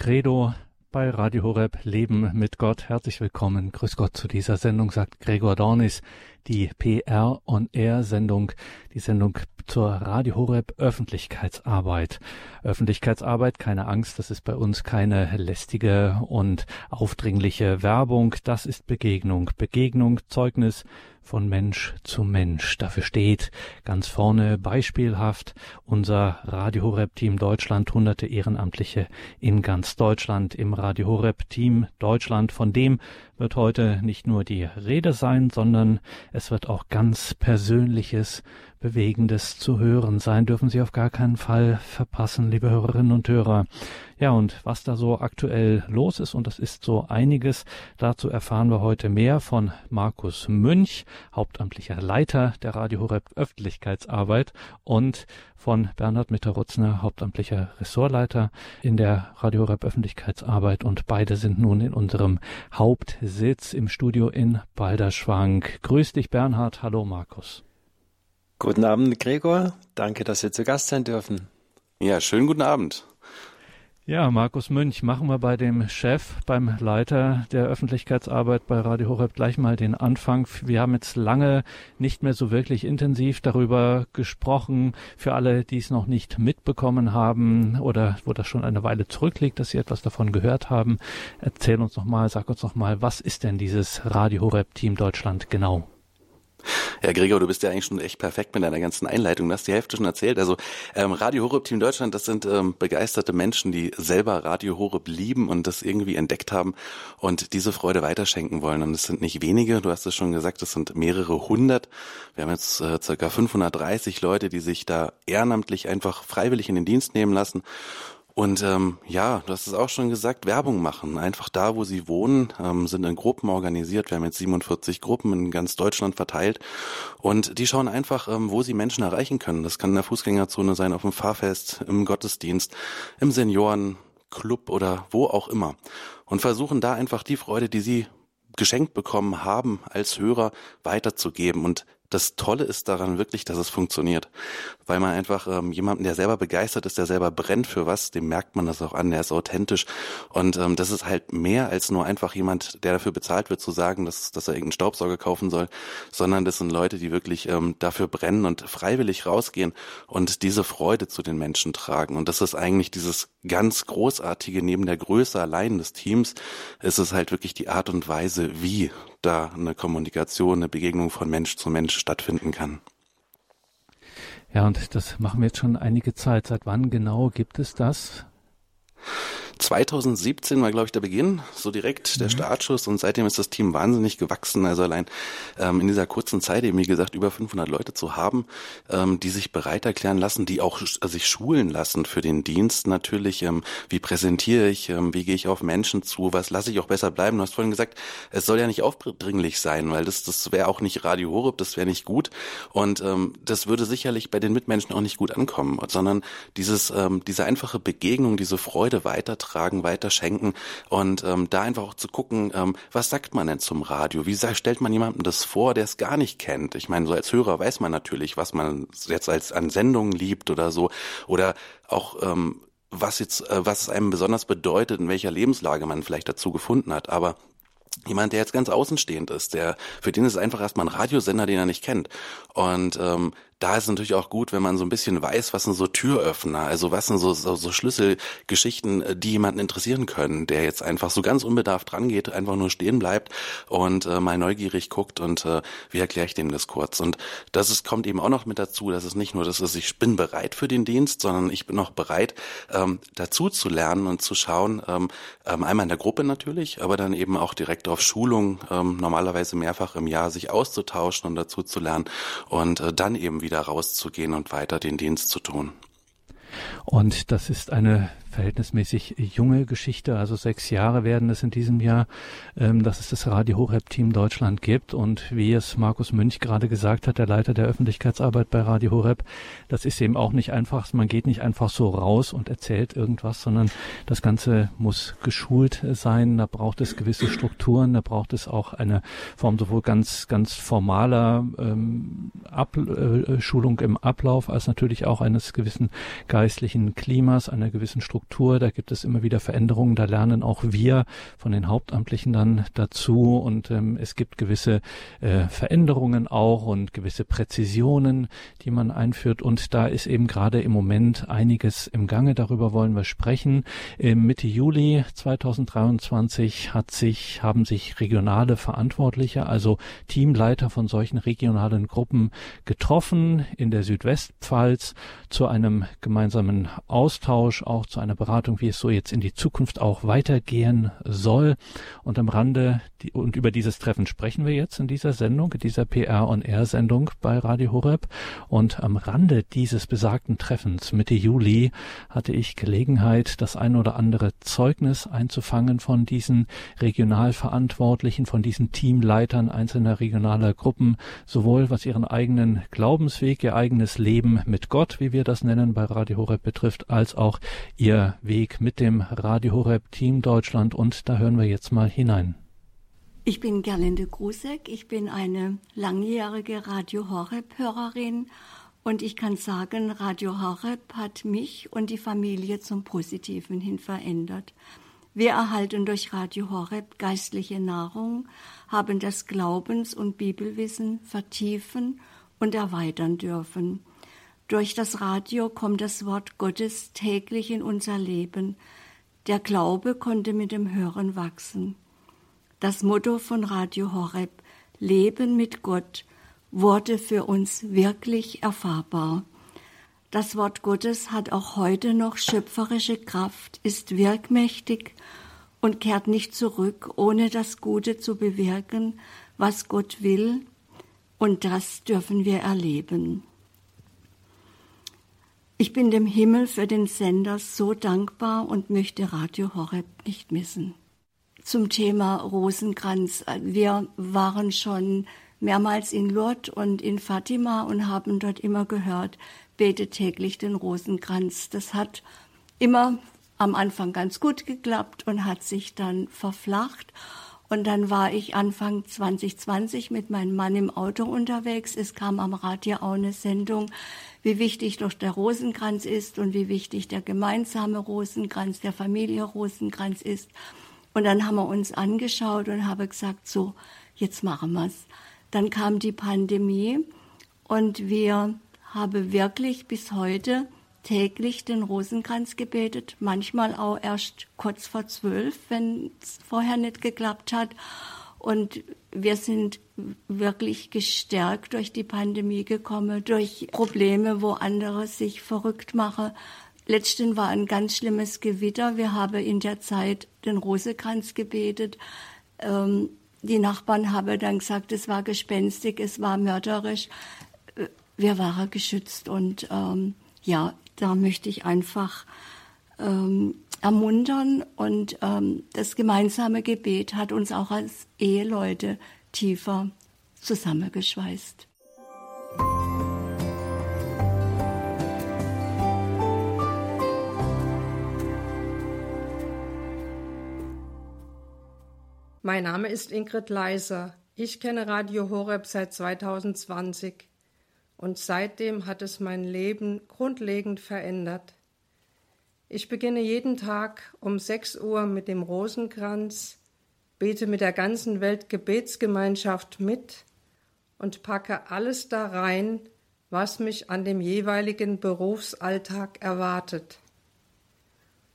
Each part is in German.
Credo bei Radio Horeb Leben mit Gott. Herzlich willkommen. Grüß Gott zu dieser Sendung, sagt Gregor Dornis, die PR on Air Sendung, die Sendung zur Radio Horeb Öffentlichkeitsarbeit. Öffentlichkeitsarbeit, keine Angst, das ist bei uns keine lästige und aufdringliche Werbung, das ist Begegnung. Begegnung, Zeugnis, von Mensch zu Mensch. Dafür steht ganz vorne beispielhaft unser Radio Horeb Team Deutschland, hunderte Ehrenamtliche in ganz Deutschland im Radio Horeb Team Deutschland. Von dem wird heute nicht nur die Rede sein, sondern es wird auch ganz Persönliches Bewegendes zu hören sein, dürfen Sie auf gar keinen Fall verpassen, liebe Hörerinnen und Hörer. Ja, und was da so aktuell los ist, und das ist so einiges, dazu erfahren wir heute mehr von Markus Münch, hauptamtlicher Leiter der Radio Horeb Öffentlichkeitsarbeit und von Bernhard Mitterutzner, hauptamtlicher Ressortleiter in der Radio Horeb Öffentlichkeitsarbeit und beide sind nun in unserem Hauptsitz im Studio in Balderschwank. Grüß dich Bernhard, hallo Markus. Guten Abend, Gregor. Danke, dass wir zu Gast sein dürfen. Ja, schönen guten Abend. Ja, Markus Münch, machen wir bei dem Chef, beim Leiter der Öffentlichkeitsarbeit bei Radio Horeb gleich mal den Anfang. Wir haben jetzt lange nicht mehr so wirklich intensiv darüber gesprochen. Für alle, die es noch nicht mitbekommen haben oder wo das schon eine Weile zurückliegt, dass sie etwas davon gehört haben, erzähl uns noch mal, sag uns noch mal, was ist denn dieses Radio Horeb Team Deutschland genau? Ja, Gregor, du bist ja eigentlich schon echt perfekt mit deiner ganzen Einleitung. Du hast die Hälfte schon erzählt. Also ähm, Radio Horeb Team Deutschland, das sind ähm, begeisterte Menschen, die selber Radio Horeb lieben und das irgendwie entdeckt haben und diese Freude weiterschenken wollen. Und es sind nicht wenige, du hast es schon gesagt, es sind mehrere hundert. Wir haben jetzt äh, circa 530 Leute, die sich da ehrenamtlich einfach freiwillig in den Dienst nehmen lassen und ähm, ja, du hast es auch schon gesagt, Werbung machen. Einfach da, wo sie wohnen, ähm, sind in Gruppen organisiert. Wir haben jetzt 47 Gruppen in ganz Deutschland verteilt. Und die schauen einfach, ähm, wo sie Menschen erreichen können. Das kann in der Fußgängerzone sein, auf dem Fahrfest, im Gottesdienst, im Seniorenclub oder wo auch immer. Und versuchen da einfach die Freude, die sie geschenkt bekommen haben, als Hörer weiterzugeben. Und das Tolle ist daran wirklich, dass es funktioniert. Weil man einfach ähm, jemanden, der selber begeistert ist, der selber brennt für was, dem merkt man das auch an, der ist authentisch. Und ähm, das ist halt mehr als nur einfach jemand, der dafür bezahlt wird, zu sagen, dass, dass er irgendeinen Staubsauger kaufen soll, sondern das sind Leute, die wirklich ähm, dafür brennen und freiwillig rausgehen und diese Freude zu den Menschen tragen. Und das ist eigentlich dieses ganz Großartige neben der Größe allein des Teams, ist es halt wirklich die Art und Weise, wie da eine Kommunikation, eine Begegnung von Mensch zu Mensch stattfinden kann. Ja, und das machen wir jetzt schon einige Zeit. Seit wann genau gibt es das? 2017 war, glaube ich, der Beginn, so direkt der mhm. Startschuss und seitdem ist das Team wahnsinnig gewachsen. Also allein ähm, in dieser kurzen Zeit eben, wie gesagt, über 500 Leute zu haben, ähm, die sich bereit erklären lassen, die auch äh, sich schulen lassen für den Dienst natürlich. Ähm, wie präsentiere ich, ähm, wie gehe ich auf Menschen zu, was lasse ich auch besser bleiben. Du hast vorhin gesagt, es soll ja nicht aufdringlich sein, weil das, das wäre auch nicht Radio Horeb, das wäre nicht gut und ähm, das würde sicherlich bei den Mitmenschen auch nicht gut ankommen, sondern dieses, ähm, diese einfache Begegnung, diese Freude weitertragen, weitertragen, weiterschenken und ähm, da einfach auch zu gucken, ähm, was sagt man denn zum Radio? Wie stellt man jemandem das vor, der es gar nicht kennt? Ich meine, so als Hörer weiß man natürlich, was man jetzt als an Sendungen liebt oder so oder auch ähm, was jetzt, äh, was es einem besonders bedeutet, in welcher Lebenslage man vielleicht dazu gefunden hat. Aber jemand, der jetzt ganz außenstehend ist, der für den ist es einfach erstmal ein Radiosender, den er nicht kennt. Und ähm, da ist natürlich auch gut, wenn man so ein bisschen weiß, was sind so Türöffner, also was sind so, so, so Schlüsselgeschichten, äh, die jemanden interessieren können, der jetzt einfach so ganz unbedarft rangeht, einfach nur stehen bleibt und äh, mal neugierig guckt und äh, wie erkläre ich dem das kurz. Und das ist, kommt eben auch noch mit dazu, dass es nicht nur das ist, ich bin bereit für den Dienst, sondern ich bin auch bereit, ähm, dazu zu lernen und zu schauen, ähm, ähm, einmal in der Gruppe natürlich, aber dann eben auch direkt auf Schulung, ähm, normalerweise mehrfach im Jahr sich auszutauschen und dazu zu lernen und äh, dann eben wieder wieder rauszugehen und weiter den Dienst zu tun. Und das ist eine verhältnismäßig junge Geschichte, also sechs Jahre werden es in diesem Jahr, ähm, dass es das Radio Horeb Team Deutschland gibt. Und wie es Markus Münch gerade gesagt hat, der Leiter der Öffentlichkeitsarbeit bei Radio Horeb, das ist eben auch nicht einfach, man geht nicht einfach so raus und erzählt irgendwas, sondern das Ganze muss geschult sein, da braucht es gewisse Strukturen, da braucht es auch eine Form sowohl ganz, ganz formaler ähm, Ab äh, Schulung im Ablauf als natürlich auch eines gewissen geistlichen Klimas, einer gewissen Struktur. Da gibt es immer wieder Veränderungen. Da lernen auch wir von den Hauptamtlichen dann dazu. Und ähm, es gibt gewisse äh, Veränderungen auch und gewisse Präzisionen, die man einführt. Und da ist eben gerade im Moment einiges im Gange. Darüber wollen wir sprechen. Im Mitte Juli 2023 hat sich, haben sich regionale Verantwortliche, also Teamleiter von solchen regionalen Gruppen getroffen in der Südwestpfalz zu einem gemeinsamen Austausch, auch zu einer Beratung, wie es so jetzt in die Zukunft auch weitergehen soll. Und am Rande, die, und über dieses Treffen sprechen wir jetzt in dieser Sendung, in dieser PR on Air Sendung bei Radio Horeb. Und am Rande dieses besagten Treffens Mitte Juli hatte ich Gelegenheit, das ein oder andere Zeugnis einzufangen von diesen Regionalverantwortlichen, von diesen Teamleitern einzelner regionaler Gruppen, sowohl was ihren eigenen Glaubensweg, ihr eigenes Leben mit Gott, wie wir das nennen, bei Radio Horeb betrifft, als auch ihr Weg mit dem Radio Horeb Team Deutschland. Und da hören wir jetzt mal hinein. Ich bin Gerlinde Grusek. Ich bin eine langjährige Radio Horeb Hörerin und ich kann sagen, Radio Horeb hat mich und die Familie zum Positiven hin verändert. Wir erhalten durch Radio Horeb geistliche Nahrung, haben das Glaubens- und Bibelwissen vertiefen und erweitern dürfen. Durch das Radio kommt das Wort Gottes täglich in unser Leben. Der Glaube konnte mit dem Hören wachsen. Das Motto von Radio Horeb Leben mit Gott wurde für uns wirklich erfahrbar. Das Wort Gottes hat auch heute noch schöpferische Kraft, ist wirkmächtig und kehrt nicht zurück, ohne das Gute zu bewirken, was Gott will, und das dürfen wir erleben. Ich bin dem Himmel für den Sender so dankbar und möchte Radio Horeb nicht missen. Zum Thema Rosenkranz. Wir waren schon mehrmals in Lourdes und in Fatima und haben dort immer gehört, bete täglich den Rosenkranz. Das hat immer am Anfang ganz gut geklappt und hat sich dann verflacht. Und dann war ich Anfang 2020 mit meinem Mann im Auto unterwegs. Es kam am Radio auch eine Sendung, wie wichtig doch der Rosenkranz ist und wie wichtig der gemeinsame Rosenkranz, der Familie Rosenkranz ist. Und dann haben wir uns angeschaut und habe gesagt, so, jetzt machen wir's. Dann kam die Pandemie und wir habe wirklich bis heute täglich den Rosenkranz gebetet, manchmal auch erst kurz vor zwölf, wenn es vorher nicht geklappt hat. Und wir sind wirklich gestärkt durch die Pandemie gekommen, durch Probleme, wo andere sich verrückt machen. Letzten war ein ganz schlimmes Gewitter. Wir haben in der Zeit den Rosenkranz gebetet. Ähm, die Nachbarn haben dann gesagt, es war gespenstig, es war mörderisch wir waren geschützt. Und ähm, ja, da möchte ich einfach ähm, ermuntern. Und ähm, das gemeinsame Gebet hat uns auch als Eheleute tiefer zusammengeschweißt. Mein Name ist Ingrid Leiser. Ich kenne Radio Horeb seit 2020 und seitdem hat es mein Leben grundlegend verändert. Ich beginne jeden Tag um 6 Uhr mit dem Rosenkranz, bete mit der ganzen Weltgebetsgemeinschaft mit und packe alles da rein, was mich an dem jeweiligen Berufsalltag erwartet.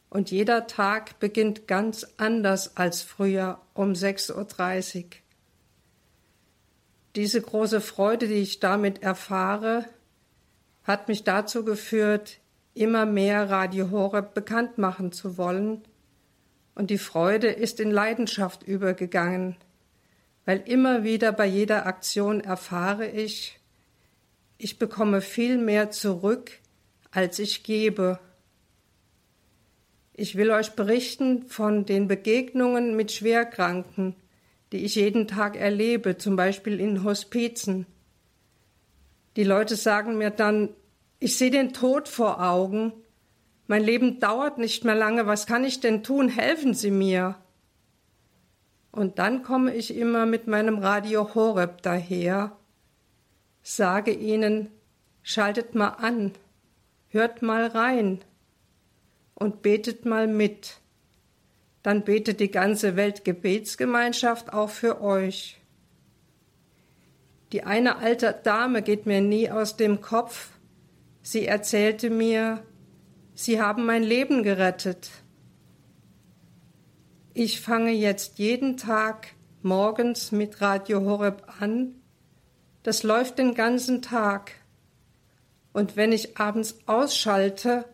Und jeder Tag beginnt ganz anders als früher um 6.30 Uhr. Diese große Freude, die ich damit erfahre, hat mich dazu geführt, immer mehr Radio Horeb bekannt machen zu wollen. Und die Freude ist in Leidenschaft übergegangen, weil immer wieder bei jeder Aktion erfahre ich, ich bekomme viel mehr zurück, als ich gebe. Ich will euch berichten von den Begegnungen mit Schwerkranken, die ich jeden Tag erlebe, zum Beispiel in Hospizen. Die Leute sagen mir dann, ich sehe den Tod vor Augen, mein Leben dauert nicht mehr lange, was kann ich denn tun? Helfen Sie mir. Und dann komme ich immer mit meinem Radio Horeb daher, sage ihnen, schaltet mal an, hört mal rein und betet mal mit. Dann betet die ganze Weltgebetsgemeinschaft auch für euch. Die eine alte Dame geht mir nie aus dem Kopf. Sie erzählte mir, Sie haben mein Leben gerettet. Ich fange jetzt jeden Tag morgens mit Radio Horeb an. Das läuft den ganzen Tag. Und wenn ich abends ausschalte,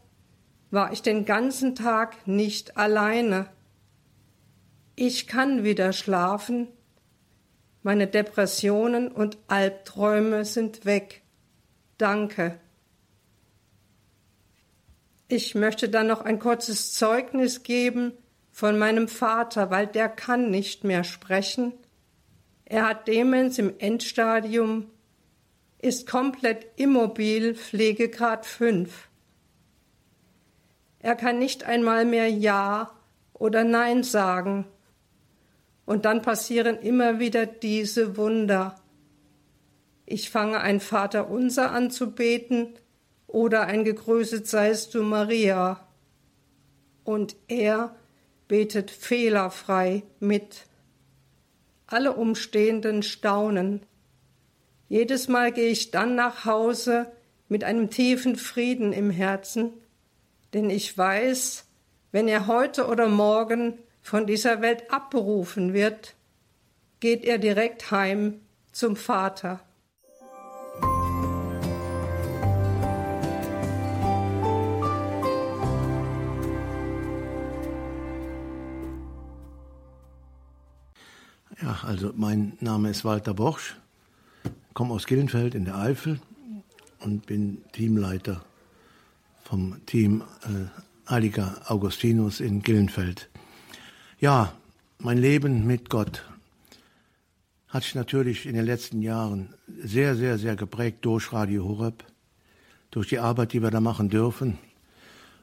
war ich den ganzen Tag nicht alleine. Ich kann wieder schlafen. Meine Depressionen und Albträume sind weg. Danke. Ich möchte dann noch ein kurzes Zeugnis geben von meinem Vater, weil der kann nicht mehr sprechen. Er hat Demenz im Endstadium, ist komplett immobil, Pflegegrad 5. Er kann nicht einmal mehr Ja oder Nein sagen. Und dann passieren immer wieder diese Wunder. Ich fange ein Vaterunser an zu beten oder ein Gegrüßet seist du Maria. Und er betet fehlerfrei mit. Alle Umstehenden staunen. Jedes Mal gehe ich dann nach Hause mit einem tiefen Frieden im Herzen, denn ich weiß, wenn er heute oder morgen von dieser Welt abberufen wird, geht er direkt heim zum Vater. Ja, also mein Name ist Walter Borsch, komme aus Gillenfeld in der Eifel und bin Teamleiter vom Team äh, Heiliger Augustinus in Gillenfeld. Ja, mein Leben mit Gott hat sich natürlich in den letzten Jahren sehr, sehr, sehr geprägt durch Radio Horeb, durch die Arbeit, die wir da machen dürfen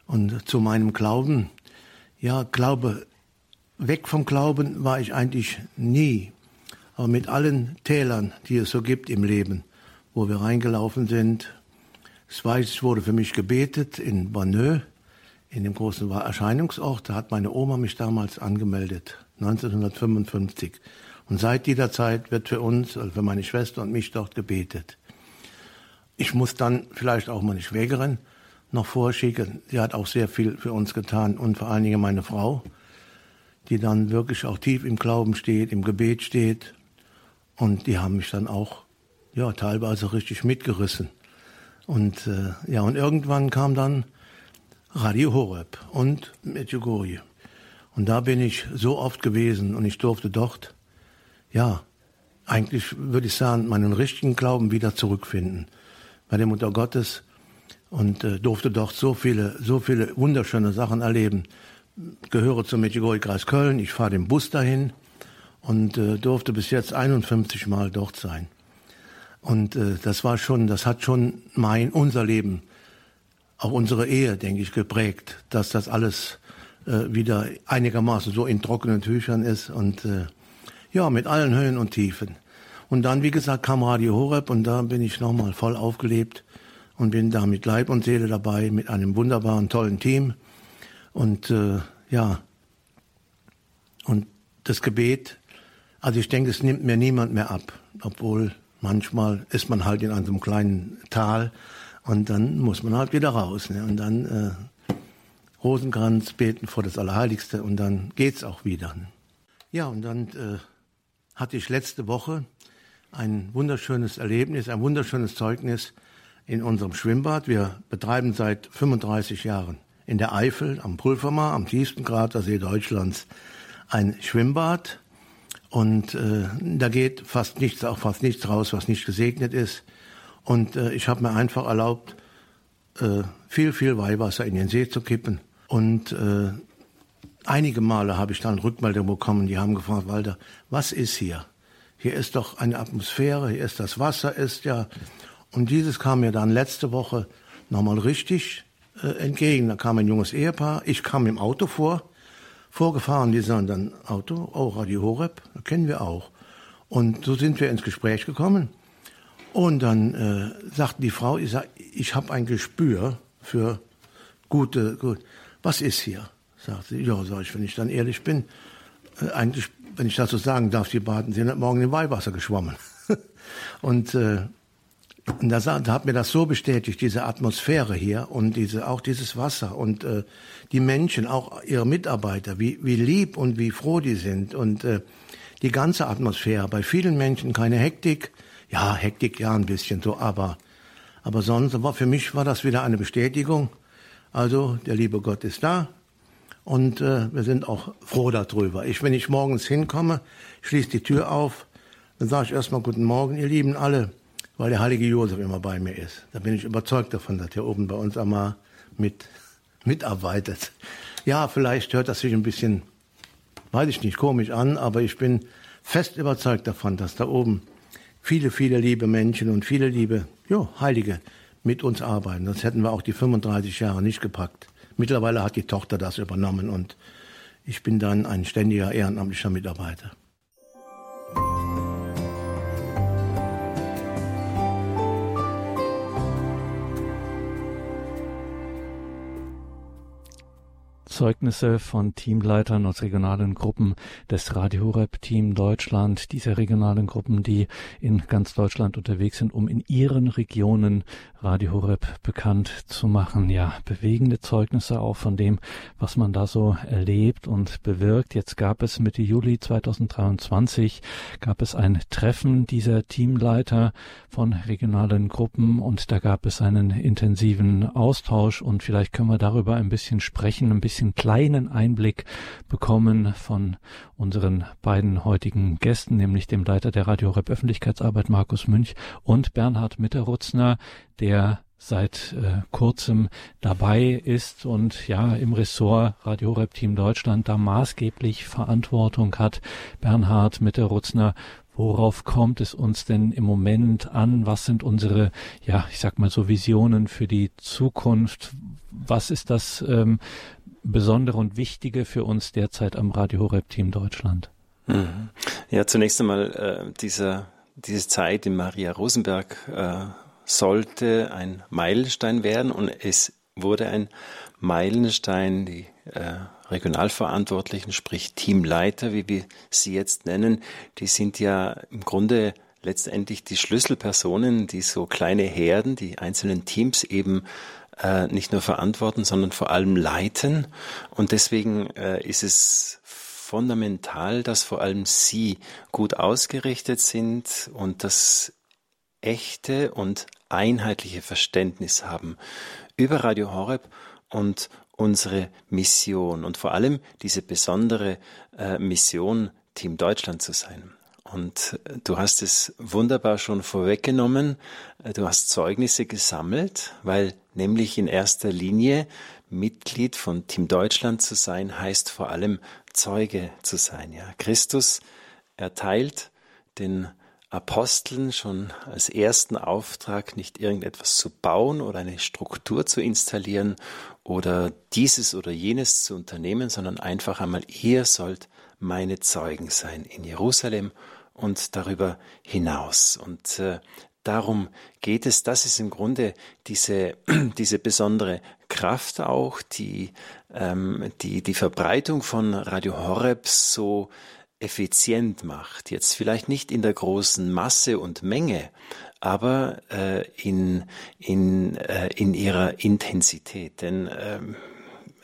und zu meinem Glauben. Ja, Glaube Weg vom Glauben war ich eigentlich nie. Aber mit allen Tälern, die es so gibt im Leben, wo wir reingelaufen sind, weiß, wurde für mich gebetet in Bonneux, in dem großen Erscheinungsort. Da hat meine Oma mich damals angemeldet, 1955. Und seit dieser Zeit wird für uns, also für meine Schwester und mich dort gebetet. Ich muss dann vielleicht auch meine Schwägerin noch vorschicken. Sie hat auch sehr viel für uns getan und vor allen Dingen meine Frau die dann wirklich auch tief im Glauben steht, im Gebet steht. Und die haben mich dann auch, ja, teilweise richtig mitgerissen. Und äh, ja, und irgendwann kam dann Radio Horeb und Medjugorje. Und da bin ich so oft gewesen und ich durfte dort, ja, eigentlich würde ich sagen, meinen richtigen Glauben wieder zurückfinden. Bei der Mutter Gottes und äh, durfte dort so viele, so viele wunderschöne Sachen erleben gehöre zum Medjugorje-Kreis Köln. Ich fahre den Bus dahin und äh, durfte bis jetzt 51 Mal dort sein. Und äh, das war schon, das hat schon mein, unser Leben, auch unsere Ehe, denke ich, geprägt, dass das alles äh, wieder einigermaßen so in trockenen Tüchern ist und äh, ja, mit allen Höhen und Tiefen. Und dann, wie gesagt, kam Radio Horeb und da bin ich nochmal voll aufgelebt und bin da mit Leib und Seele dabei, mit einem wunderbaren, tollen Team. Und äh, ja, und das Gebet, also ich denke, es nimmt mir niemand mehr ab, obwohl manchmal ist man halt in einem kleinen Tal und dann muss man halt wieder raus. Ne? Und dann äh, Rosenkranz beten vor das Allerheiligste und dann geht's auch wieder. Ja, und dann äh, hatte ich letzte Woche ein wunderschönes Erlebnis, ein wunderschönes Zeugnis in unserem Schwimmbad. Wir betreiben seit 35 Jahren in der Eifel am Pulvermar, am tiefsten Kratersee Deutschlands, ein Schwimmbad. Und äh, da geht fast nichts, auch fast nichts raus, was nicht gesegnet ist. Und äh, ich habe mir einfach erlaubt, äh, viel, viel Weihwasser in den See zu kippen. Und äh, einige Male habe ich dann Rückmeldungen bekommen, die haben gefragt, Walter, was ist hier? Hier ist doch eine Atmosphäre, hier ist das Wasser, ist ja. Und dieses kam mir dann letzte Woche nochmal richtig äh, entgegen. Da kam ein junges Ehepaar, ich kam im Auto vor, vorgefahren, die sagen dann Auto, oh, Radio Horeb, kennen wir auch. Und so sind wir ins Gespräch gekommen. Und dann äh, sagten die Frau, ich, ich habe ein Gespür, für gute, gut. Was ist hier? Sagt sie, ja, sag ich, wenn ich dann ehrlich bin, äh, eigentlich, wenn ich so sagen darf, die Baden sind Morgen im Weihwasser geschwommen. und äh, und da, da hat mir das so bestätigt, diese Atmosphäre hier und diese, auch dieses Wasser und äh, die Menschen, auch ihre Mitarbeiter, wie, wie lieb und wie froh die sind und äh, die ganze Atmosphäre. Bei vielen Menschen keine Hektik, ja, Hektik ja ein bisschen so, aber, aber sonst, war, für mich war das wieder eine Bestätigung. Also, der liebe Gott ist da und äh, wir sind auch froh darüber. Ich, wenn ich morgens hinkomme, schließe die Tür auf, dann sage ich erstmal Guten Morgen, ihr Lieben alle weil der heilige Josef immer bei mir ist. Da bin ich überzeugt davon, dass er oben bei uns einmal mit, mitarbeitet. Ja, vielleicht hört das sich ein bisschen, weiß ich nicht, komisch an, aber ich bin fest überzeugt davon, dass da oben viele, viele liebe Menschen und viele liebe, jo, Heilige mit uns arbeiten. Sonst hätten wir auch die 35 Jahre nicht gepackt. Mittlerweile hat die Tochter das übernommen und ich bin dann ein ständiger ehrenamtlicher Mitarbeiter. Zeugnisse von Teamleitern aus regionalen Gruppen des Radio Horeb Team Deutschland, diese regionalen Gruppen, die in ganz Deutschland unterwegs sind, um in ihren Regionen Radio Horeb bekannt zu machen. Ja, bewegende Zeugnisse auch von dem, was man da so erlebt und bewirkt. Jetzt gab es Mitte Juli 2023 gab es ein Treffen dieser Teamleiter von regionalen Gruppen und da gab es einen intensiven Austausch und vielleicht können wir darüber ein bisschen sprechen, ein bisschen einen kleinen Einblick bekommen von unseren beiden heutigen Gästen, nämlich dem Leiter der Radio Rep Öffentlichkeitsarbeit Markus Münch und Bernhard Mitterutzner, der seit äh, kurzem dabei ist und ja im Ressort Radio Rep Team Deutschland da maßgeblich Verantwortung hat. Bernhard Mitterutzner, Worauf kommt es uns denn im Moment an? Was sind unsere, ja, ich sag mal so Visionen für die Zukunft? Was ist das, ähm, Besondere und Wichtige für uns derzeit am Radio Horeb Team Deutschland? Mhm. Ja, zunächst einmal äh, dieser, diese Zeit in Maria Rosenberg äh, sollte ein Meilenstein werden und es wurde ein Meilenstein, die äh, Regionalverantwortlichen, sprich Teamleiter, wie wir sie jetzt nennen, die sind ja im Grunde letztendlich die Schlüsselpersonen, die so kleine Herden, die einzelnen Teams eben äh, nicht nur verantworten, sondern vor allem leiten. Und deswegen äh, ist es fundamental, dass vor allem Sie gut ausgerichtet sind und das echte und einheitliche Verständnis haben über Radio Horeb und unsere Mission und vor allem diese besondere äh, Mission, Team Deutschland zu sein. Und äh, du hast es wunderbar schon vorweggenommen. Äh, du hast Zeugnisse gesammelt, weil nämlich in erster Linie Mitglied von Team Deutschland zu sein, heißt vor allem Zeuge zu sein. Ja, Christus erteilt den Aposteln schon als ersten Auftrag, nicht irgendetwas zu bauen oder eine Struktur zu installieren oder dieses oder jenes zu unternehmen, sondern einfach einmal, ihr sollt meine Zeugen sein in Jerusalem und darüber hinaus. Und äh, darum geht es. Das ist im Grunde diese, diese besondere Kraft auch, die, ähm, die die Verbreitung von Radio Horeb so effizient macht. Jetzt vielleicht nicht in der großen Masse und Menge, aber äh, in, in, äh, in ihrer Intensität. Denn ähm,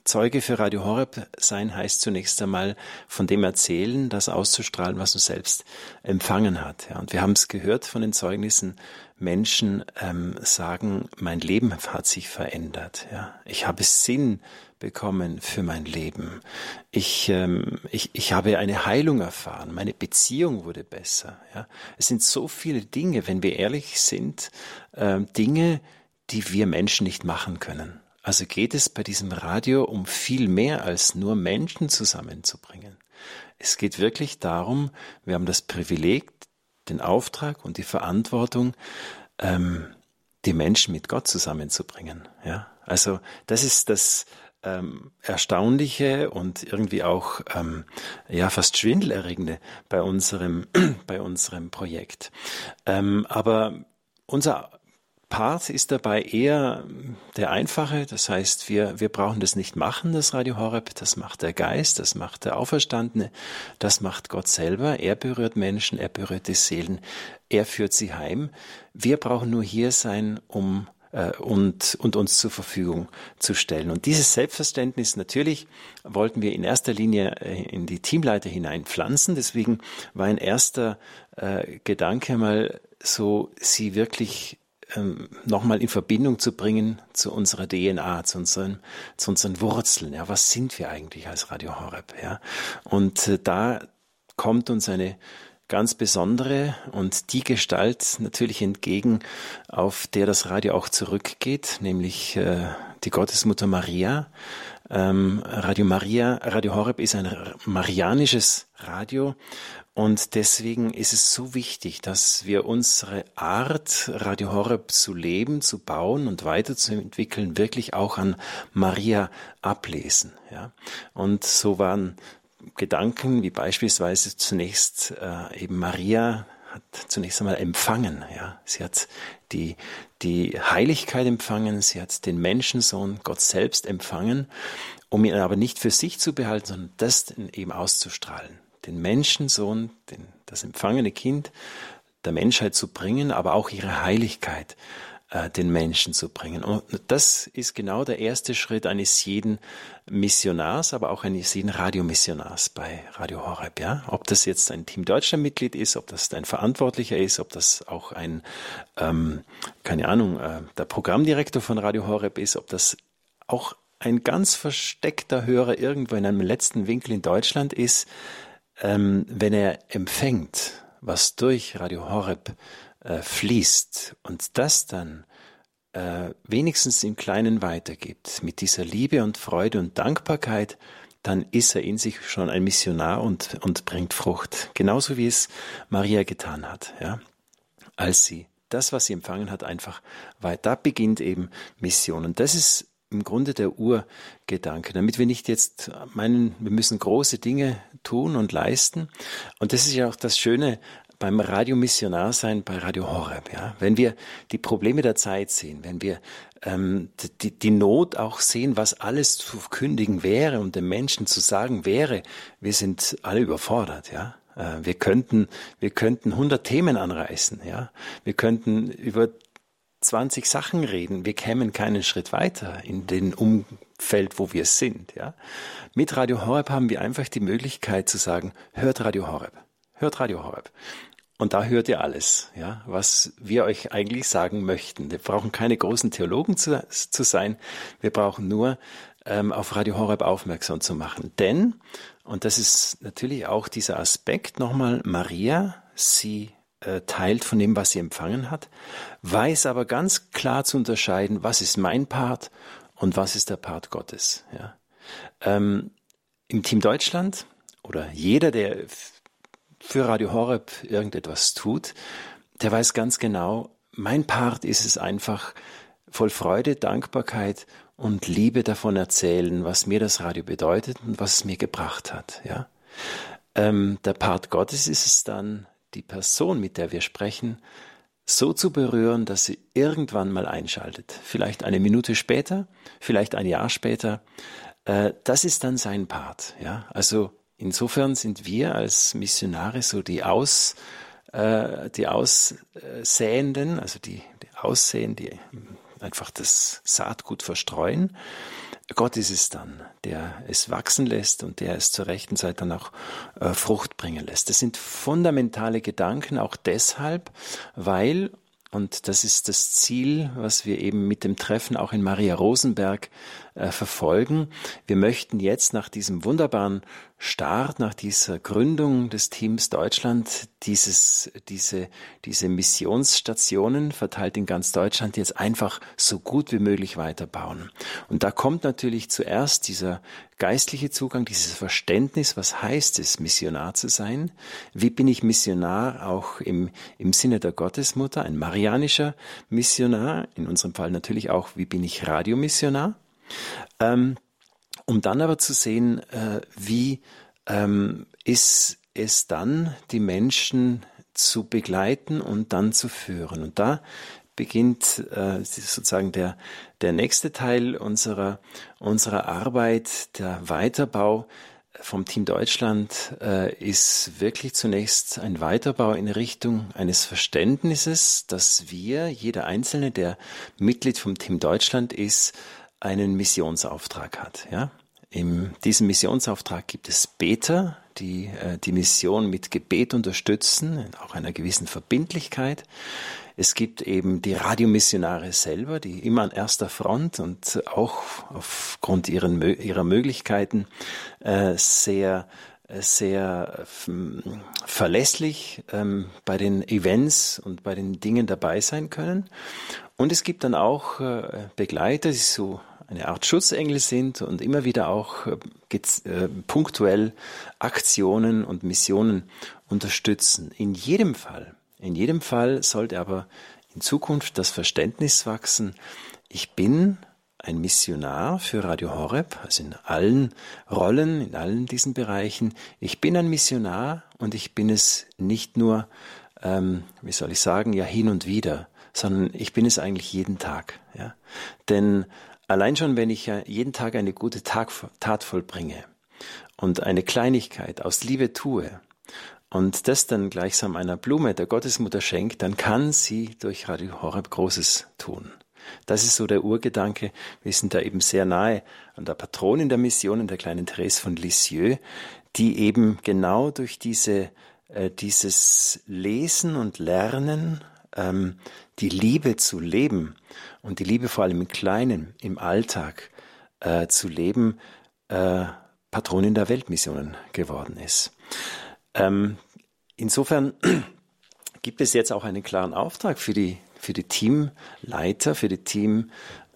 Zeuge für Radio Horeb sein heißt zunächst einmal von dem erzählen, das auszustrahlen, was man selbst empfangen hat. Ja, und wir haben es gehört von den Zeugnissen, Menschen ähm, sagen, mein Leben hat sich verändert. Ja, ich habe Sinn bekommen für mein Leben. Ich, ähm, ich, ich habe eine Heilung erfahren. Meine Beziehung wurde besser. Ja, es sind so viele Dinge, wenn wir ehrlich sind, äh, Dinge, die wir Menschen nicht machen können. Also geht es bei diesem Radio um viel mehr als nur Menschen zusammenzubringen. Es geht wirklich darum, wir haben das Privileg, den Auftrag und die Verantwortung, ähm, die Menschen mit Gott zusammenzubringen. Ja, also das ist das ähm, Erstaunliche und irgendwie auch ähm, ja fast schwindelerregende bei unserem bei unserem Projekt. Ähm, aber unser Part ist dabei eher der einfache. Das heißt, wir, wir brauchen das nicht machen, das Radio Horeb. Das macht der Geist, das macht der Auferstandene, das macht Gott selber. Er berührt Menschen, er berührt die Seelen, er führt sie heim. Wir brauchen nur hier sein, um äh, und, und uns zur Verfügung zu stellen. Und dieses Selbstverständnis natürlich wollten wir in erster Linie äh, in die Teamleiter hineinpflanzen. Deswegen war ein erster äh, Gedanke mal so, sie wirklich ähm, nochmal in Verbindung zu bringen zu unserer DNA, zu unseren, zu unseren Wurzeln. Ja, was sind wir eigentlich als Radio Horeb? Ja, und äh, da kommt uns eine ganz besondere und die Gestalt natürlich entgegen, auf der das Radio auch zurückgeht, nämlich äh, die Gottesmutter Maria. Ähm, Radio Maria, Radio Horeb ist ein marianisches Radio und deswegen ist es so wichtig, dass wir unsere Art, Radio Horeb zu leben, zu bauen und weiterzuentwickeln, wirklich auch an Maria ablesen. Ja? Und so waren Gedanken, wie beispielsweise zunächst äh, eben Maria hat zunächst einmal empfangen, ja. Sie hat die, die Heiligkeit empfangen, sie hat den Menschensohn, Gott selbst empfangen, um ihn aber nicht für sich zu behalten, sondern das eben auszustrahlen. Den Menschensohn, den, das empfangene Kind der Menschheit zu bringen, aber auch ihre Heiligkeit äh, den Menschen zu bringen. Und das ist genau der erste Schritt eines jeden Missionars, aber auch eines jeden Radiomissionars bei Radio Horeb. Ja? Ob das jetzt ein Team Deutschland-Mitglied ist, ob das ein Verantwortlicher ist, ob das auch ein, ähm, keine Ahnung, äh, der Programmdirektor von Radio Horeb ist, ob das auch ein ganz versteckter Hörer irgendwo in einem letzten Winkel in Deutschland ist, ähm, wenn er empfängt, was durch Radio Horeb äh, fließt und das dann äh, wenigstens im Kleinen weitergibt, mit dieser Liebe und Freude und Dankbarkeit, dann ist er in sich schon ein Missionar und, und bringt Frucht. Genauso wie es Maria getan hat, ja. Als sie das, was sie empfangen hat, einfach weiter. Da beginnt eben Mission. Und das ist im Grunde der Urgedanke, damit wir nicht jetzt meinen, wir müssen große Dinge tun und leisten. Und das ist ja auch das Schöne beim Radiomissionar sein bei Radio Horeb, ja, wenn wir die Probleme der Zeit sehen, wenn wir ähm, die, die Not auch sehen, was alles zu kündigen wäre und den Menschen zu sagen wäre, wir sind alle überfordert, ja. Äh, wir könnten, wir könnten 100 Themen anreißen, ja. Wir könnten über 20 Sachen reden, wir kämen keinen Schritt weiter in den Umfeld, wo wir sind, ja. Mit Radio Horeb haben wir einfach die Möglichkeit zu sagen, hört Radio Horeb hört Radio Horeb. Und da hört ihr alles, ja, was wir euch eigentlich sagen möchten. Wir brauchen keine großen Theologen zu, zu sein. Wir brauchen nur ähm, auf Radio Horeb aufmerksam zu machen. Denn, und das ist natürlich auch dieser Aspekt nochmal, Maria, sie äh, teilt von dem, was sie empfangen hat, weiß aber ganz klar zu unterscheiden, was ist mein Part und was ist der Part Gottes. Ja. Ähm, Im Team Deutschland oder jeder, der für Radio Horeb irgendetwas tut, der weiß ganz genau, mein Part ist es einfach, voll Freude, Dankbarkeit und Liebe davon erzählen, was mir das Radio bedeutet und was es mir gebracht hat. Ja? Ähm, der Part Gottes ist es dann, die Person, mit der wir sprechen, so zu berühren, dass sie irgendwann mal einschaltet. Vielleicht eine Minute später, vielleicht ein Jahr später. Äh, das ist dann sein Part. Ja? Also Insofern sind wir als Missionare so die Aus, äh, die Aussäenden, also die, die Aussehen, die einfach das Saatgut verstreuen. Gott ist es dann, der es wachsen lässt und der es zur rechten Zeit dann auch äh, Frucht bringen lässt. Das sind fundamentale Gedanken, auch deshalb, weil, und das ist das Ziel, was wir eben mit dem Treffen auch in Maria Rosenberg äh, verfolgen. Wir möchten jetzt nach diesem wunderbaren Start, nach dieser Gründung des Teams Deutschland, dieses, diese, diese Missionsstationen verteilt in ganz Deutschland jetzt einfach so gut wie möglich weiterbauen. Und da kommt natürlich zuerst dieser geistliche Zugang, dieses Verständnis, was heißt es, Missionar zu sein? Wie bin ich Missionar auch im, im Sinne der Gottesmutter, ein marianischer Missionar? In unserem Fall natürlich auch, wie bin ich Radiomissionar? Ähm, um dann aber zu sehen, äh, wie ähm, ist es dann, die Menschen zu begleiten und dann zu führen. Und da beginnt äh, sozusagen der, der nächste Teil unserer, unserer Arbeit, der Weiterbau vom Team Deutschland äh, ist wirklich zunächst ein Weiterbau in Richtung eines Verständnisses, dass wir, jeder Einzelne, der Mitglied vom Team Deutschland ist, einen Missionsauftrag hat. Ja? In diesem Missionsauftrag gibt es Beter, die äh, die Mission mit Gebet unterstützen, auch einer gewissen Verbindlichkeit. Es gibt eben die Radiomissionare selber, die immer an erster Front und auch aufgrund ihren, ihrer Möglichkeiten äh, sehr sehr ähm, verlässlich ähm, bei den Events und bei den Dingen dabei sein können. Und es gibt dann auch äh, Begleiter, die so eine Art Schutzengel sind und immer wieder auch äh, äh, punktuell Aktionen und Missionen unterstützen. In jedem Fall, in jedem Fall sollte aber in Zukunft das Verständnis wachsen, ich bin ein Missionar für Radio Horeb, also in allen Rollen, in allen diesen Bereichen. Ich bin ein Missionar und ich bin es nicht nur, ähm, wie soll ich sagen, ja hin und wieder, sondern ich bin es eigentlich jeden Tag. Ja? Denn Allein schon, wenn ich jeden Tag eine gute Tat vollbringe und eine Kleinigkeit aus Liebe tue und das dann gleichsam einer Blume der Gottesmutter schenkt, dann kann sie durch Radio Horeb Großes tun. Das ist so der Urgedanke. Wir sind da eben sehr nahe an der Patronin der Mission, der kleinen Therese von Lisieux, die eben genau durch diese, äh, dieses Lesen und Lernen ähm, die Liebe zu leben und die Liebe vor allem im Kleinen, im Alltag äh, zu leben, äh, Patronin der Weltmissionen geworden ist. Ähm, insofern gibt es jetzt auch einen klaren Auftrag für die, für die Teamleiter, für die Teamverantwortlichen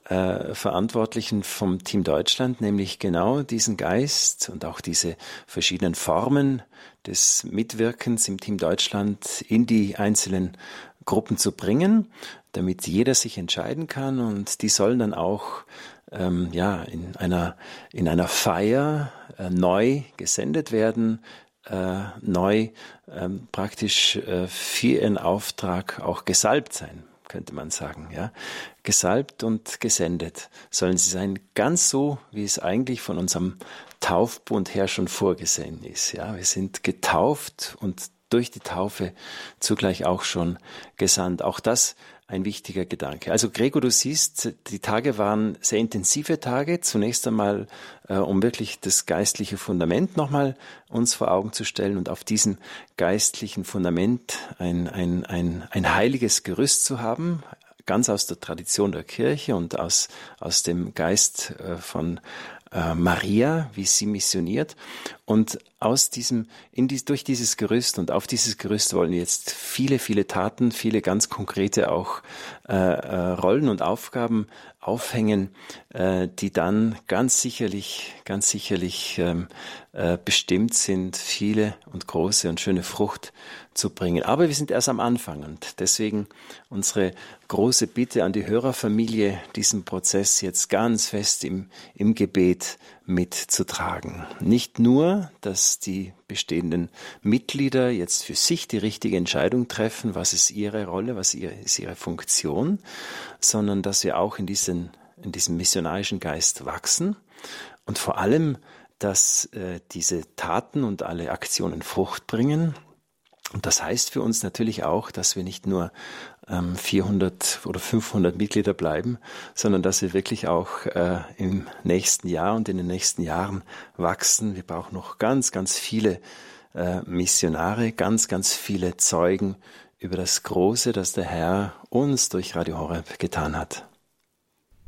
äh, vom Team Deutschland, nämlich genau diesen Geist und auch diese verschiedenen Formen des Mitwirkens im Team Deutschland in die einzelnen Gruppen zu bringen, damit jeder sich entscheiden kann und die sollen dann auch ähm, ja in einer in einer Feier äh, neu gesendet werden, äh, neu ähm, praktisch äh, für ihren Auftrag auch gesalbt sein, könnte man sagen, ja. Gesalbt und gesendet sollen sie sein, ganz so, wie es eigentlich von unserem Taufbund her schon vorgesehen ist, ja. Wir sind getauft und durch die Taufe zugleich auch schon gesandt. Auch das ein wichtiger Gedanke. Also Gregor, du siehst, die Tage waren sehr intensive Tage. Zunächst einmal, äh, um wirklich das geistliche Fundament nochmal uns vor Augen zu stellen und auf diesem geistlichen Fundament ein, ein, ein, ein heiliges Gerüst zu haben, ganz aus der Tradition der Kirche und aus, aus dem Geist äh, von äh, Maria, wie sie missioniert. Und aus diesem, in dies, durch dieses Gerüst und auf dieses Gerüst wollen jetzt viele, viele Taten, viele ganz konkrete auch äh, äh, Rollen und Aufgaben aufhängen, äh, die dann ganz sicherlich, ganz sicherlich ähm, äh, bestimmt sind, viele und große und schöne Frucht zu bringen. Aber wir sind erst am Anfang und deswegen unsere große Bitte an die Hörerfamilie, diesen Prozess jetzt ganz fest im, im Gebet mitzutragen. Nicht nur, dass die bestehenden Mitglieder jetzt für sich die richtige Entscheidung treffen, was ist ihre Rolle, was ist ihre Funktion, sondern dass wir auch in, diesen, in diesem missionarischen Geist wachsen und vor allem, dass äh, diese Taten und alle Aktionen Frucht bringen, und das heißt für uns natürlich auch, dass wir nicht nur ähm, 400 oder 500 Mitglieder bleiben, sondern dass wir wirklich auch äh, im nächsten Jahr und in den nächsten Jahren wachsen. Wir brauchen noch ganz, ganz viele äh, Missionare, ganz, ganz viele Zeugen über das Große, das der Herr uns durch Radio Horeb getan hat.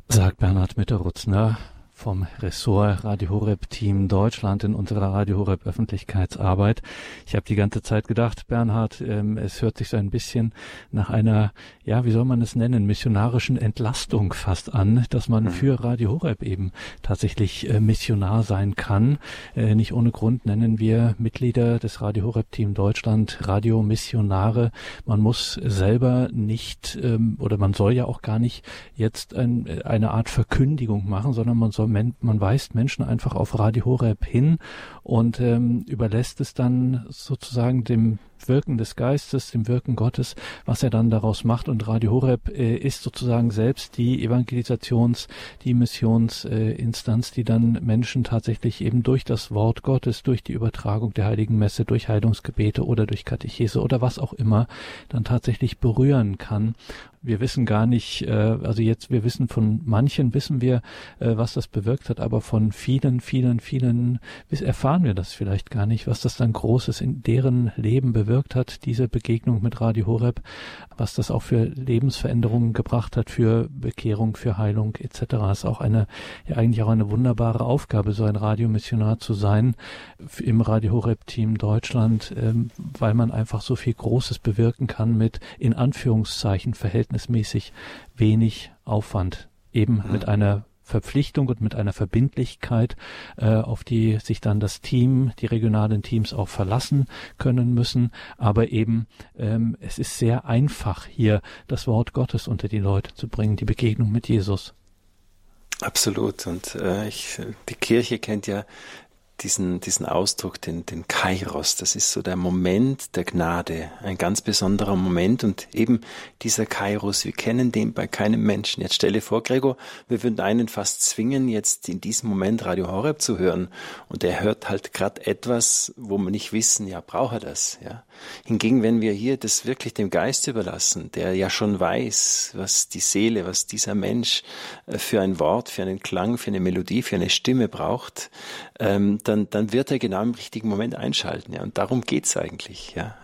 Sagt Bernhard Mitterrutzner vom Ressort Radio Horeb Team Deutschland in unserer Radio Horeb Öffentlichkeitsarbeit. Ich habe die ganze Zeit gedacht, Bernhard, ähm, es hört sich so ein bisschen nach einer, ja, wie soll man es nennen, missionarischen Entlastung fast an, dass man mhm. für Radio Horeb eben tatsächlich äh, Missionar sein kann. Äh, nicht ohne Grund nennen wir Mitglieder des Radio Horeb Team Deutschland Radiomissionare. Man muss selber nicht ähm, oder man soll ja auch gar nicht jetzt ein, eine Art Verkündigung machen, sondern man soll man weist Menschen einfach auf Radio Horeb hin und ähm, überlässt es dann sozusagen dem Wirken des Geistes, dem Wirken Gottes, was er dann daraus macht. Und Radio Horeb äh, ist sozusagen selbst die Evangelisations-, die Missionsinstanz, die dann Menschen tatsächlich eben durch das Wort Gottes, durch die Übertragung der Heiligen Messe, durch Heilungsgebete oder durch Katechese oder was auch immer, dann tatsächlich berühren kann wir wissen gar nicht, äh, also jetzt, wir wissen von manchen, wissen wir, äh, was das bewirkt hat, aber von vielen, vielen, vielen erfahren wir das vielleicht gar nicht, was das dann Großes in deren Leben bewirkt hat, diese Begegnung mit Radio Horeb, was das auch für Lebensveränderungen gebracht hat, für Bekehrung, für Heilung etc. Das ist auch eine, ja eigentlich auch eine wunderbare Aufgabe, so ein Radiomissionar zu sein im Radio Horeb Team Deutschland, ähm, weil man einfach so viel Großes bewirken kann mit in Anführungszeichen verhältnismäßig wenig Aufwand, eben mhm. mit einer Verpflichtung und mit einer Verbindlichkeit, äh, auf die sich dann das Team, die regionalen Teams auch verlassen können müssen. Aber eben, ähm, es ist sehr einfach, hier das Wort Gottes unter die Leute zu bringen, die Begegnung mit Jesus. Absolut. Und äh, ich, die Kirche kennt ja diesen, diesen Ausdruck, den, den Kairos. Das ist so der Moment der Gnade, ein ganz besonderer Moment und eben dieser Kairos, wir kennen den bei keinem Menschen. Jetzt stelle vor, Gregor, wir würden einen fast zwingen, jetzt in diesem Moment Radio Horeb zu hören und er hört halt gerade etwas, wo wir nicht wissen, ja, braucht er das, ja. Hingegen, wenn wir hier das wirklich dem Geist überlassen, der ja schon weiß, was die Seele, was dieser Mensch äh, für ein Wort, für einen Klang, für eine Melodie, für eine Stimme braucht, ähm, dann, dann wird er genau im richtigen Moment einschalten. Ja, und darum geht's eigentlich. Ja,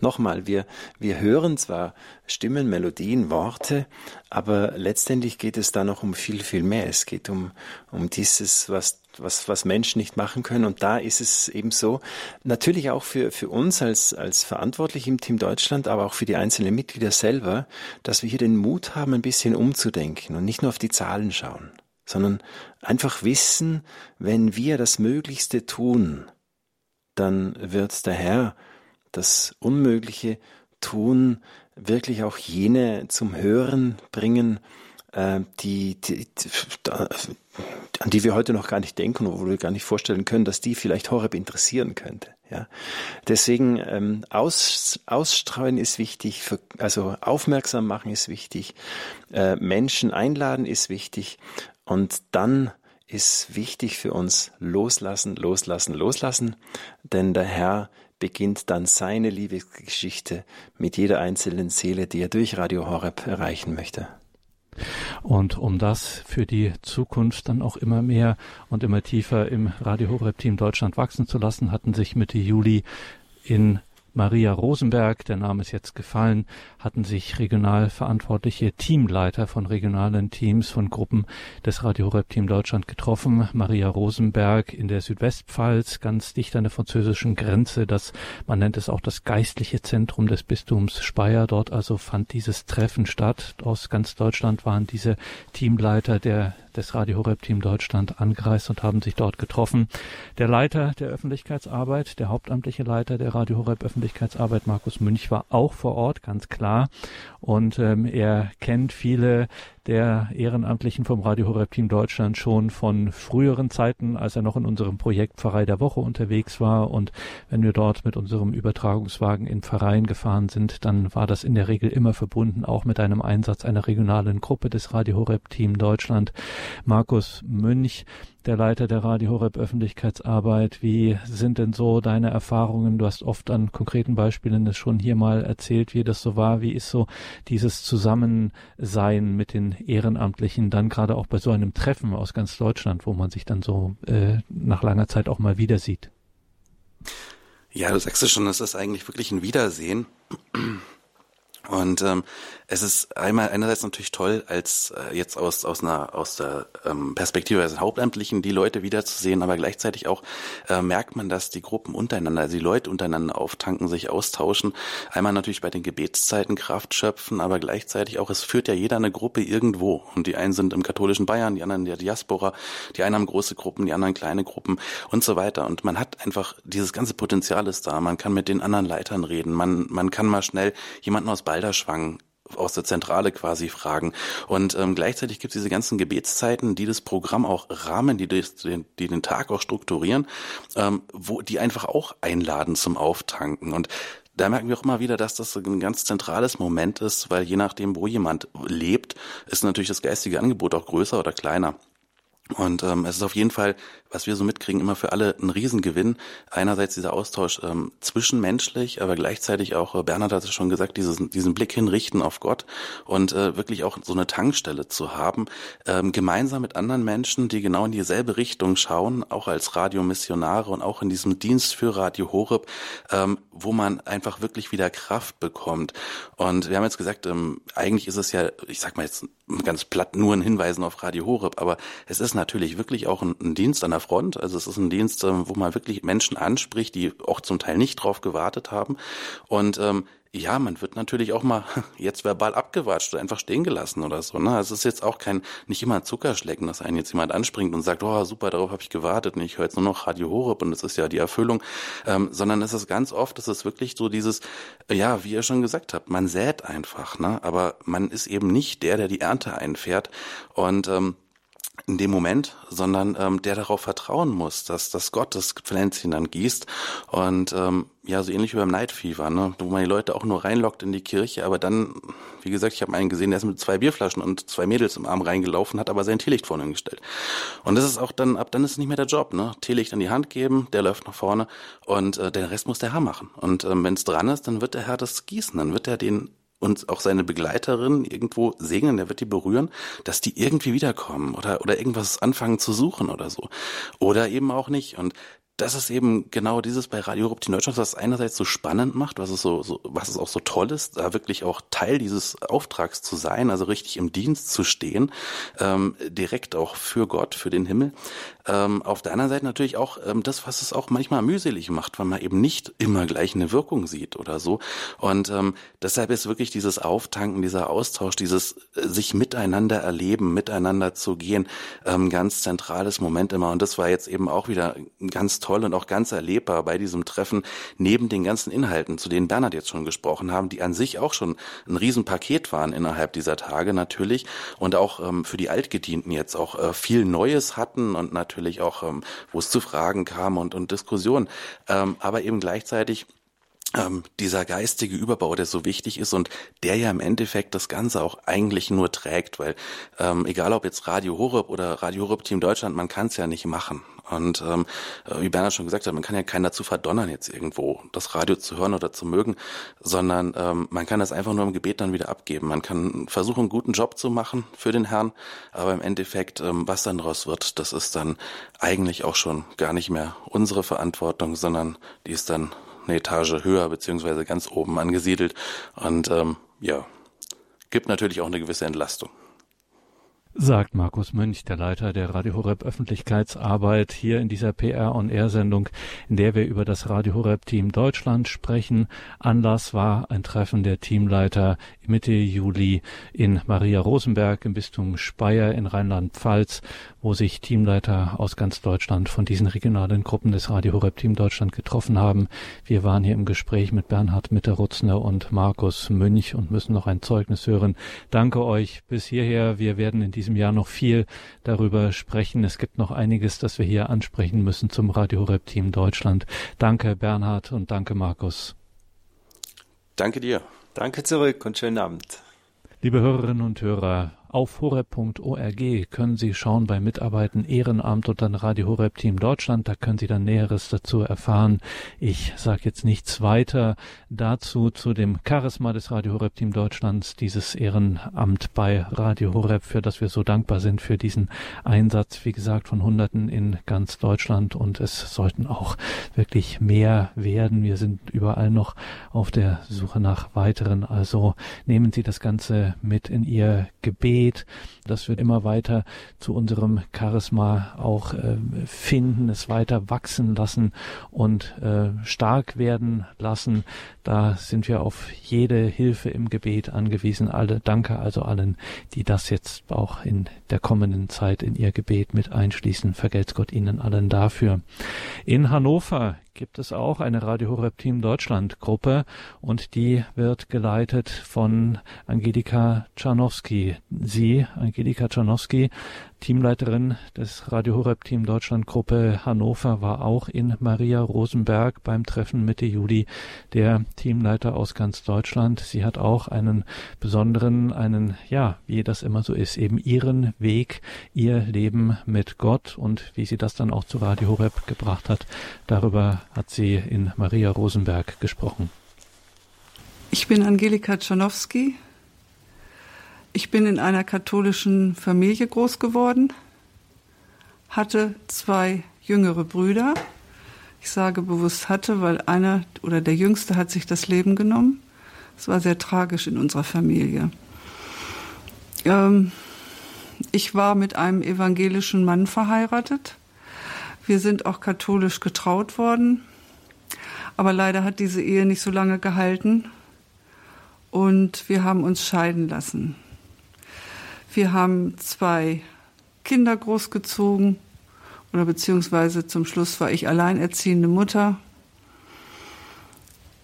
nochmal, wir wir hören zwar Stimmen, Melodien, Worte, aber letztendlich geht es da noch um viel viel mehr. Es geht um um dieses, was was, was Menschen nicht machen können. Und da ist es eben so, natürlich auch für, für uns als, als verantwortlich im Team Deutschland, aber auch für die einzelnen Mitglieder selber, dass wir hier den Mut haben, ein bisschen umzudenken und nicht nur auf die Zahlen schauen sondern einfach wissen, wenn wir das Möglichste tun, dann wird der Herr das Unmögliche tun, wirklich auch jene zum Hören bringen, äh, die, die, an die wir heute noch gar nicht denken, wo wir gar nicht vorstellen können, dass die vielleicht Horeb interessieren könnte. Ja, deswegen ähm, aus, ausstreuen ist wichtig, für, also aufmerksam machen ist wichtig, äh, Menschen einladen ist wichtig und dann ist wichtig für uns loslassen, loslassen, loslassen, denn der Herr beginnt dann seine Liebesgeschichte mit jeder einzelnen Seele, die er durch Radio Horeb erreichen möchte. Und um das für die Zukunft dann auch immer mehr und immer tiefer im Radio Horeb Team Deutschland wachsen zu lassen, hatten sich Mitte Juli in Maria Rosenberg, der Name ist jetzt gefallen, hatten sich regional verantwortliche Teamleiter von regionalen Teams von Gruppen des Radio Horeb Team Deutschland getroffen. Maria Rosenberg in der Südwestpfalz, ganz dicht an der französischen Grenze, das, man nennt es auch das geistliche Zentrum des Bistums Speyer. Dort also fand dieses Treffen statt. Aus ganz Deutschland waren diese Teamleiter der des Radio Horeb Team Deutschland angereist und haben sich dort getroffen. Der Leiter der Öffentlichkeitsarbeit, der hauptamtliche Leiter der Radio Horeb Öffentlichkeitsarbeit, Markus Münch, war auch vor Ort, ganz klar. Und ähm, er kennt viele der Ehrenamtlichen vom Radio Horeb Team Deutschland schon von früheren Zeiten, als er noch in unserem Projekt Pfarrei der Woche unterwegs war. Und wenn wir dort mit unserem Übertragungswagen in Pfarreien gefahren sind, dann war das in der Regel immer verbunden, auch mit einem Einsatz einer regionalen Gruppe des Radio Horeb Team Deutschland. Markus Münch der Leiter der Radio Horeb Öffentlichkeitsarbeit. Wie sind denn so deine Erfahrungen? Du hast oft an konkreten Beispielen das schon hier mal erzählt, wie das so war. Wie ist so dieses Zusammensein mit den Ehrenamtlichen dann gerade auch bei so einem Treffen aus ganz Deutschland, wo man sich dann so äh, nach langer Zeit auch mal wieder sieht? Ja, du sagst es schon, es ist eigentlich wirklich ein Wiedersehen. Und ähm, es ist einmal einerseits natürlich toll, als äh, jetzt aus aus einer aus der ähm, Perspektive des Hauptamtlichen die Leute wiederzusehen, aber gleichzeitig auch äh, merkt man, dass die Gruppen untereinander, also die Leute untereinander auftanken, sich austauschen. Einmal natürlich bei den Gebetszeiten Kraft schöpfen, aber gleichzeitig auch, es führt ja jeder eine Gruppe irgendwo. Und die einen sind im katholischen Bayern, die anderen in der Diaspora, die einen haben große Gruppen, die anderen kleine Gruppen und so weiter. Und man hat einfach dieses ganze Potenzial ist da. Man kann mit den anderen Leitern reden. Man man kann mal schnell jemanden aus Balderschwang aus der Zentrale quasi fragen. Und ähm, gleichzeitig gibt es diese ganzen Gebetszeiten, die das Programm auch rahmen, die, das, die, die den Tag auch strukturieren, ähm, wo die einfach auch einladen zum Auftanken. Und da merken wir auch immer wieder, dass das ein ganz zentrales Moment ist, weil je nachdem, wo jemand lebt, ist natürlich das geistige Angebot auch größer oder kleiner. Und ähm, es ist auf jeden Fall, was wir so mitkriegen, immer für alle ein Riesengewinn. Einerseits dieser Austausch ähm, zwischenmenschlich, aber gleichzeitig auch, äh, Bernhard hat es schon gesagt, dieses, diesen Blick hinrichten auf Gott und äh, wirklich auch so eine Tankstelle zu haben, ähm, gemeinsam mit anderen Menschen, die genau in dieselbe Richtung schauen, auch als Radiomissionare und auch in diesem Dienst für Radio Horeb, ähm, wo man einfach wirklich wieder Kraft bekommt. Und wir haben jetzt gesagt, ähm, eigentlich ist es ja, ich sag mal jetzt ganz platt nur ein Hinweisen auf Radio Horeb, aber es ist natürlich wirklich auch ein, ein Dienst an der Front. Also es ist ein Dienst, ähm, wo man wirklich Menschen anspricht, die auch zum Teil nicht drauf gewartet haben. Und ähm, ja, man wird natürlich auch mal jetzt verbal abgewatscht oder einfach stehen gelassen oder so. Ne? Also es ist jetzt auch kein, nicht immer ein Zuckerschlecken, dass einen jetzt jemand anspringt und sagt, oh super, darauf habe ich gewartet und ich höre jetzt nur noch Radio Horeb und das ist ja die Erfüllung, ähm, sondern es ist ganz oft, es ist wirklich so dieses, ja, wie ihr schon gesagt habt, man sät einfach, ne? aber man ist eben nicht der, der die Ernte einfährt und ähm, in dem Moment, sondern ähm, der darauf vertrauen muss, dass, dass Gott das Pflänzchen dann gießt. Und ähm, ja, so ähnlich wie beim Fever, ne? wo man die Leute auch nur reinlockt in die Kirche, aber dann, wie gesagt, ich habe einen gesehen, der ist mit zwei Bierflaschen und zwei Mädels im Arm reingelaufen, hat aber sein Teelicht vorne hingestellt. Und das ist auch dann, ab dann ist es nicht mehr der Job, ne? Teelicht in die Hand geben, der läuft nach vorne und äh, den Rest muss der Herr machen. Und ähm, wenn es dran ist, dann wird der Herr das gießen, dann wird er den und auch seine Begleiterin irgendwo segnen, der wird die berühren, dass die irgendwie wiederkommen oder, oder irgendwas anfangen zu suchen oder so. Oder eben auch nicht. Und das ist eben genau dieses bei Radio Europe in Deutschland, was es einerseits so spannend macht, was es so, so, was es auch so toll ist, da wirklich auch Teil dieses Auftrags zu sein, also richtig im Dienst zu stehen, ähm, direkt auch für Gott, für den Himmel. Ähm, auf der anderen Seite natürlich auch ähm, das, was es auch manchmal mühselig macht, weil man eben nicht immer gleich eine Wirkung sieht oder so. Und ähm, deshalb ist wirklich dieses Auftanken, dieser Austausch, dieses äh, sich miteinander erleben, miteinander zu gehen, ähm, ganz zentrales Moment immer. Und das war jetzt eben auch wieder ganz toll und auch ganz erlebbar bei diesem Treffen, neben den ganzen Inhalten, zu denen Bernhard jetzt schon gesprochen haben, die an sich auch schon ein Riesenpaket waren innerhalb dieser Tage natürlich und auch ähm, für die Altgedienten jetzt auch äh, viel Neues hatten und natürlich auch, ähm, wo es zu Fragen kam und, und Diskussionen, ähm, aber eben gleichzeitig ähm, dieser geistige Überbau, der so wichtig ist und der ja im Endeffekt das Ganze auch eigentlich nur trägt, weil ähm, egal ob jetzt Radio Horeb oder Radio Horeb Team Deutschland, man kann es ja nicht machen. Und ähm, äh, wie Bernhard schon gesagt hat, man kann ja keinen dazu verdonnern, jetzt irgendwo das Radio zu hören oder zu mögen, sondern ähm, man kann das einfach nur im Gebet dann wieder abgeben. Man kann versuchen, einen guten Job zu machen für den Herrn, aber im Endeffekt, ähm, was dann daraus wird, das ist dann eigentlich auch schon gar nicht mehr unsere Verantwortung, sondern die ist dann eine Etage höher beziehungsweise ganz oben angesiedelt und ähm, ja, gibt natürlich auch eine gewisse Entlastung sagt Markus Mönch, der Leiter der Radio Horeb Öffentlichkeitsarbeit, hier in dieser PR on Air Sendung, in der wir über das Radio Horeb Team Deutschland sprechen. Anlass war ein Treffen der Teamleiter Mitte Juli in Maria Rosenberg im Bistum Speyer in Rheinland-Pfalz, wo sich Teamleiter aus ganz Deutschland von diesen regionalen Gruppen des Radio Horeb Team Deutschland getroffen haben. Wir waren hier im Gespräch mit Bernhard Mitterutzner und Markus Mönch und müssen noch ein Zeugnis hören. Danke euch bis hierher. Wir werden in diesem Jahr noch viel darüber sprechen. Es gibt noch einiges, das wir hier ansprechen müssen zum Radio Horeb Team Deutschland. Danke Bernhard und danke Markus. Danke dir. Danke zurück und schönen Abend. Liebe Hörerinnen und Hörer, auf horeb.org können Sie schauen bei Mitarbeiten Ehrenamt und dann Radio Horeb Team Deutschland. Da können Sie dann Näheres dazu erfahren. Ich sage jetzt nichts weiter dazu zu dem Charisma des Radio Horeb Team Deutschlands, dieses Ehrenamt bei Radio Horeb, für das wir so dankbar sind für diesen Einsatz, wie gesagt, von Hunderten in ganz Deutschland. Und es sollten auch wirklich mehr werden. Wir sind überall noch auf der Suche nach weiteren. Also nehmen Sie das Ganze mit in Ihr Gebet geht, dass wir immer weiter zu unserem Charisma auch äh, finden, es weiter wachsen lassen und äh, stark werden lassen. Da sind wir auf jede Hilfe im Gebet angewiesen. Alle danke also allen, die das jetzt auch in der kommenden Zeit in ihr Gebet mit einschließen. Vergelt's Gott Ihnen allen dafür. In Hannover gibt es auch eine Radio Horeb Team Deutschland Gruppe und die wird geleitet von Angelika Czarnowski. Sie, Angelika Czarnowski, Teamleiterin des Radio Horeb Team Deutschland Gruppe Hannover war auch in Maria Rosenberg beim Treffen Mitte Juli der Teamleiter aus ganz Deutschland. Sie hat auch einen besonderen, einen, ja, wie das immer so ist, eben ihren Weg, ihr Leben mit Gott und wie sie das dann auch zu Radio Horeb gebracht hat. Darüber hat sie in Maria Rosenberg gesprochen. Ich bin Angelika Czarnowski, ich bin in einer katholischen Familie groß geworden, hatte zwei jüngere Brüder. Ich sage bewusst hatte, weil einer oder der Jüngste hat sich das Leben genommen. Es war sehr tragisch in unserer Familie. Ähm, ich war mit einem evangelischen Mann verheiratet. Wir sind auch katholisch getraut worden. Aber leider hat diese Ehe nicht so lange gehalten. Und wir haben uns scheiden lassen. Wir haben zwei Kinder großgezogen oder beziehungsweise zum Schluss war ich alleinerziehende Mutter.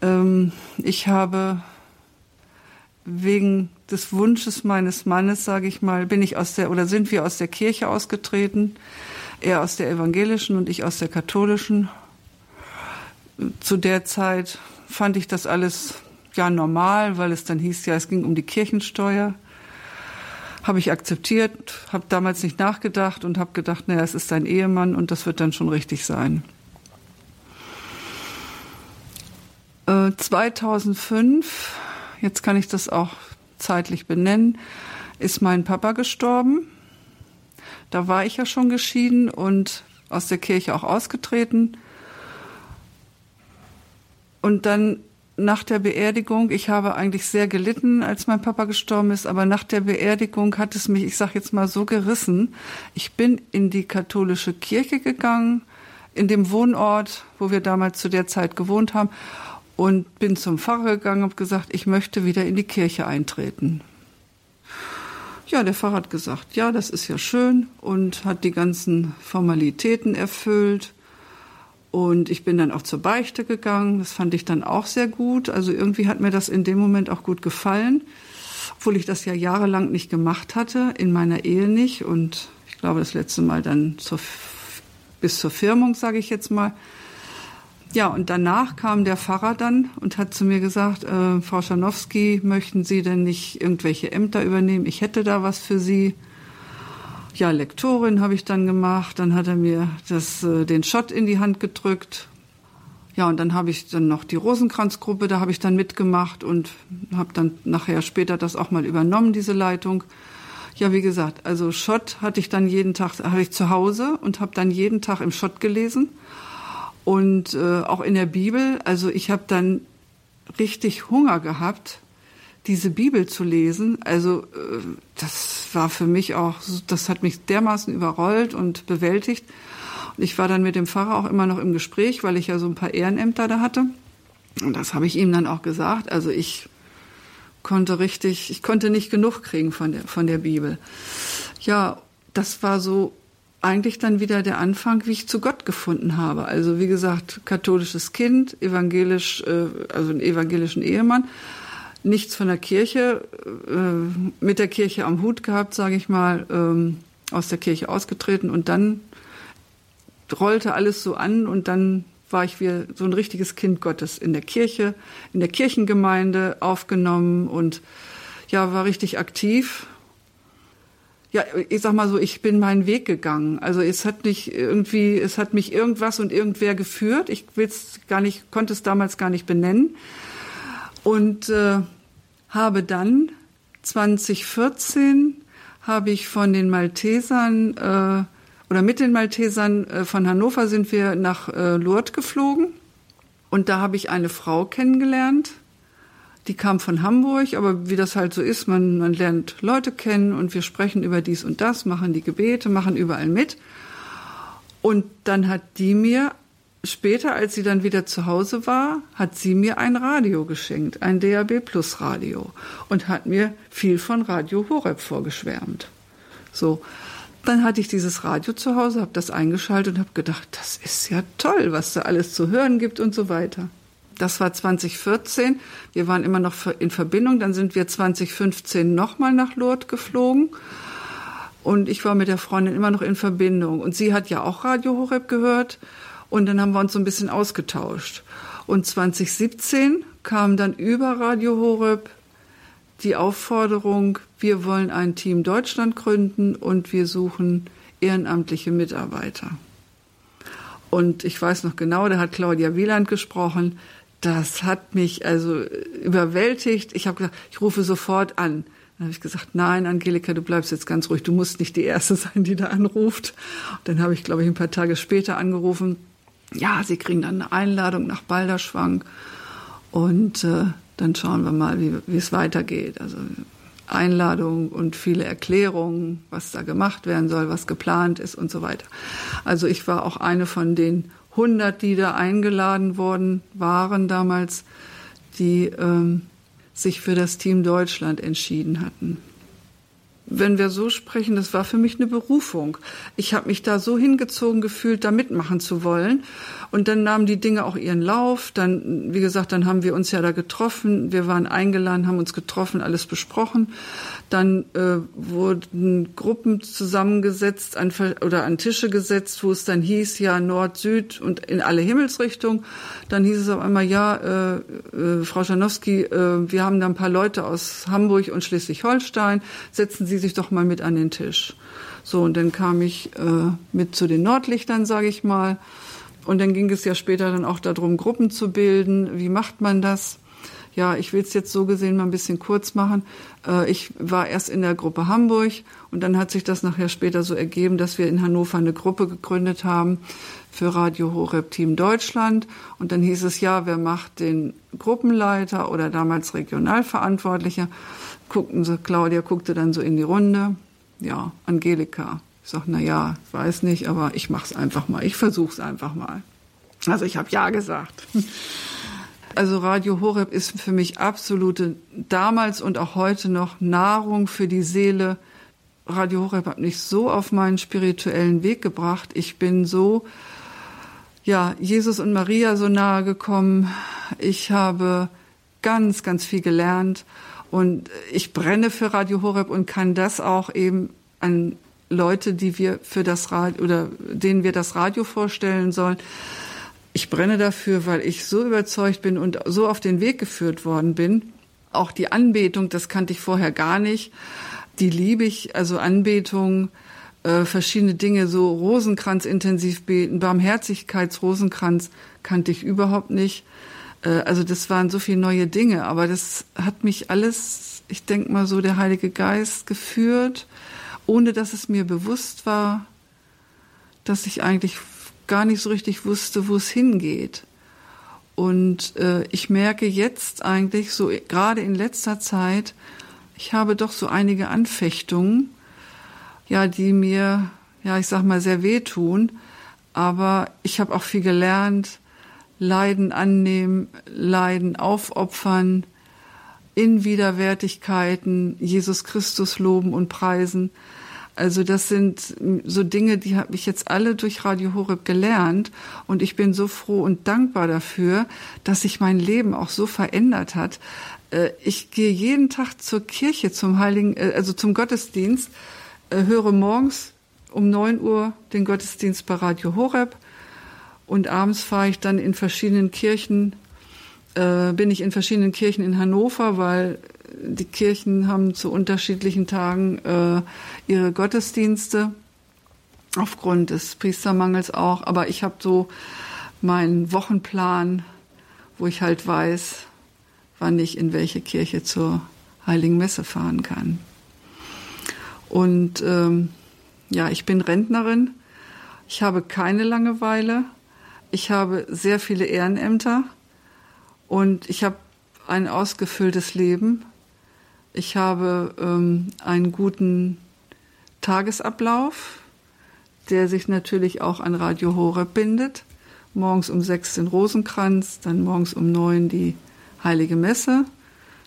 Ähm, ich habe wegen des Wunsches meines Mannes, sage ich mal, bin ich aus der oder sind wir aus der Kirche ausgetreten, er aus der evangelischen und ich aus der katholischen. Zu der Zeit fand ich das alles ja normal, weil es dann hieß ja, es ging um die Kirchensteuer habe ich akzeptiert, habe damals nicht nachgedacht und habe gedacht, naja, es ist dein Ehemann und das wird dann schon richtig sein. Äh, 2005, jetzt kann ich das auch zeitlich benennen, ist mein Papa gestorben. Da war ich ja schon geschieden und aus der Kirche auch ausgetreten. Und dann nach der Beerdigung, ich habe eigentlich sehr gelitten, als mein Papa gestorben ist, aber nach der Beerdigung hat es mich, ich sage jetzt mal so gerissen. Ich bin in die katholische Kirche gegangen, in dem Wohnort, wo wir damals zu der Zeit gewohnt haben, und bin zum Pfarrer gegangen und gesagt, ich möchte wieder in die Kirche eintreten. Ja, der Pfarrer hat gesagt, ja, das ist ja schön und hat die ganzen Formalitäten erfüllt. Und ich bin dann auch zur Beichte gegangen. Das fand ich dann auch sehr gut. Also irgendwie hat mir das in dem Moment auch gut gefallen, obwohl ich das ja jahrelang nicht gemacht hatte, in meiner Ehe nicht. Und ich glaube, das letzte Mal dann zur, bis zur Firmung, sage ich jetzt mal. Ja, und danach kam der Pfarrer dann und hat zu mir gesagt, äh, Frau Schanowski, möchten Sie denn nicht irgendwelche Ämter übernehmen? Ich hätte da was für Sie ja, Lektorin habe ich dann gemacht. Dann hat er mir das, äh, den Schott in die Hand gedrückt. Ja, und dann habe ich dann noch die Rosenkranzgruppe, da habe ich dann mitgemacht und habe dann nachher später das auch mal übernommen, diese Leitung. Ja, wie gesagt, also Schott hatte ich dann jeden Tag, habe ich zu Hause und habe dann jeden Tag im Schott gelesen. Und äh, auch in der Bibel, also ich habe dann richtig Hunger gehabt, diese Bibel zu lesen, also äh, das war für mich auch, das hat mich dermaßen überrollt und bewältigt. Und ich war dann mit dem Pfarrer auch immer noch im Gespräch, weil ich ja so ein paar Ehrenämter da hatte. Und das habe ich ihm dann auch gesagt. Also ich konnte richtig, ich konnte nicht genug kriegen von der, von der Bibel. Ja, das war so eigentlich dann wieder der Anfang, wie ich zu Gott gefunden habe. Also wie gesagt, katholisches Kind, evangelisch, äh, also einen evangelischen Ehemann nichts von der Kirche, äh, mit der Kirche am Hut gehabt, sage ich mal, ähm, aus der Kirche ausgetreten und dann rollte alles so an und dann war ich wie so ein richtiges Kind Gottes in der Kirche, in der Kirchengemeinde aufgenommen und ja, war richtig aktiv. Ja, ich sag mal so, ich bin meinen Weg gegangen. Also es hat nicht irgendwie, es hat mich irgendwas und irgendwer geführt. Ich will's gar nicht, konnte es damals gar nicht benennen und äh, habe dann 2014 habe ich von den Maltesern äh, oder mit den Maltesern äh, von Hannover sind wir nach äh, Lourdes geflogen und da habe ich eine Frau kennengelernt. Die kam von Hamburg, aber wie das halt so ist, man, man lernt Leute kennen und wir sprechen über dies und das, machen die Gebete, machen überall mit. Und dann hat die mir später, als sie dann wieder zu Hause war, hat sie mir ein Radio geschenkt, ein DAB Plus Radio und hat mir viel von Radio Horeb vorgeschwärmt. So, dann hatte ich dieses Radio zu Hause, habe das eingeschaltet und habe gedacht, das ist ja toll, was da alles zu hören gibt und so weiter. Das war 2014. Wir waren immer noch in Verbindung. Dann sind wir 2015 nochmal nach Lourdes geflogen. Und ich war mit der Freundin immer noch in Verbindung. Und sie hat ja auch Radio Horeb gehört. Und dann haben wir uns so ein bisschen ausgetauscht. Und 2017 kam dann über Radio Horeb die Aufforderung, wir wollen ein Team Deutschland gründen und wir suchen ehrenamtliche Mitarbeiter. Und ich weiß noch genau, da hat Claudia Wieland gesprochen. Das hat mich also überwältigt. Ich habe gesagt, ich rufe sofort an. Dann habe ich gesagt, nein, Angelika, du bleibst jetzt ganz ruhig. Du musst nicht die Erste sein, die da anruft. Und dann habe ich, glaube ich, ein paar Tage später angerufen. Ja, sie kriegen dann eine Einladung nach Balderschwang. Und äh, dann schauen wir mal, wie, wie es weitergeht. Also Einladung und viele Erklärungen, was da gemacht werden soll, was geplant ist und so weiter. Also ich war auch eine von den 100, die da eingeladen worden waren damals, die ähm, sich für das Team Deutschland entschieden hatten wenn wir so sprechen, das war für mich eine Berufung. Ich habe mich da so hingezogen gefühlt, da mitmachen zu wollen. Und dann nahmen die Dinge auch ihren Lauf. Dann, wie gesagt, dann haben wir uns ja da getroffen. Wir waren eingeladen, haben uns getroffen, alles besprochen. Dann äh, wurden Gruppen zusammengesetzt an, oder an Tische gesetzt, wo es dann hieß, ja, Nord, Süd und in alle Himmelsrichtungen. Dann hieß es auf einmal, ja, äh, äh, Frau Schanowski, äh, wir haben da ein paar Leute aus Hamburg und Schleswig-Holstein. Setzen Sie sich doch mal mit an den Tisch. So, und dann kam ich äh, mit zu den Nordlichtern, sage ich mal. Und dann ging es ja später dann auch darum, Gruppen zu bilden. Wie macht man das? Ja, ich will es jetzt so gesehen mal ein bisschen kurz machen. Äh, ich war erst in der Gruppe Hamburg und dann hat sich das nachher später so ergeben, dass wir in Hannover eine Gruppe gegründet haben für Radio Horeb Team Deutschland. Und dann hieß es ja, wer macht den Gruppenleiter oder damals Regionalverantwortlicher? Guckten sie, Claudia guckte dann so in die Runde. Ja, Angelika. Ich sag, na ja, weiß nicht, aber ich mach's einfach mal. Ich versuch's einfach mal. Also ich habe ja gesagt. Also Radio Horeb ist für mich absolute damals und auch heute noch Nahrung für die Seele. Radio Horeb hat mich so auf meinen spirituellen Weg gebracht. Ich bin so ja, Jesus und Maria so nahe gekommen. Ich habe ganz ganz viel gelernt und ich brenne für Radio Horeb und kann das auch eben an Leute, die wir für das Radio oder denen wir das Radio vorstellen sollen. Ich brenne dafür, weil ich so überzeugt bin und so auf den Weg geführt worden bin. Auch die Anbetung, das kannte ich vorher gar nicht. Die liebe ich, also Anbetung, äh, verschiedene Dinge, so Rosenkranz intensiv beten, Barmherzigkeitsrosenkranz kannte ich überhaupt nicht. Äh, also das waren so viele neue Dinge, aber das hat mich alles, ich denke mal so, der Heilige Geist geführt ohne dass es mir bewusst war, dass ich eigentlich gar nicht so richtig wusste, wo es hingeht. Und äh, ich merke jetzt eigentlich so gerade in letzter Zeit, ich habe doch so einige Anfechtungen, ja, die mir, ja, ich sag mal, sehr wehtun. Aber ich habe auch viel gelernt, Leiden annehmen, Leiden aufopfern, in Widerwärtigkeiten Jesus Christus loben und preisen. Also das sind so Dinge, die habe ich jetzt alle durch Radio Horeb gelernt und ich bin so froh und dankbar dafür, dass sich mein Leben auch so verändert hat. Äh, ich gehe jeden Tag zur Kirche, zum Heiligen, äh, also zum Gottesdienst, äh, höre morgens um neun Uhr den Gottesdienst bei Radio Horeb und abends fahre ich dann in verschiedenen Kirchen äh, bin ich in verschiedenen Kirchen in Hannover, weil die Kirchen haben zu unterschiedlichen Tagen äh, ihre Gottesdienste aufgrund des Priestermangels auch. Aber ich habe so meinen Wochenplan, wo ich halt weiß, wann ich in welche Kirche zur Heiligen Messe fahren kann. Und ähm, ja, ich bin Rentnerin. Ich habe keine Langeweile. Ich habe sehr viele Ehrenämter. Und ich habe ein ausgefülltes Leben. Ich habe ähm, einen guten Tagesablauf, der sich natürlich auch an Radio Horeb bindet. Morgens um sechs den Rosenkranz, dann morgens um neun die Heilige Messe,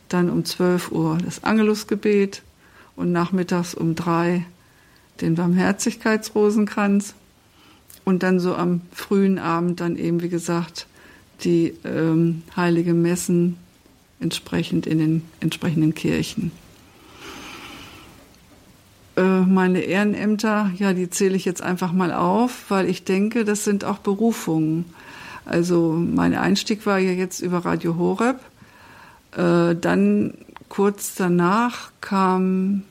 dann um zwölf Uhr das Angelusgebet und nachmittags um drei den Barmherzigkeitsrosenkranz und dann so am frühen Abend dann eben, wie gesagt, die ähm, heilige Messen entsprechend in den entsprechenden Kirchen. Äh, meine Ehrenämter, ja, die zähle ich jetzt einfach mal auf, weil ich denke, das sind auch Berufungen. Also mein Einstieg war ja jetzt über Radio Horeb. Äh, dann kurz danach kam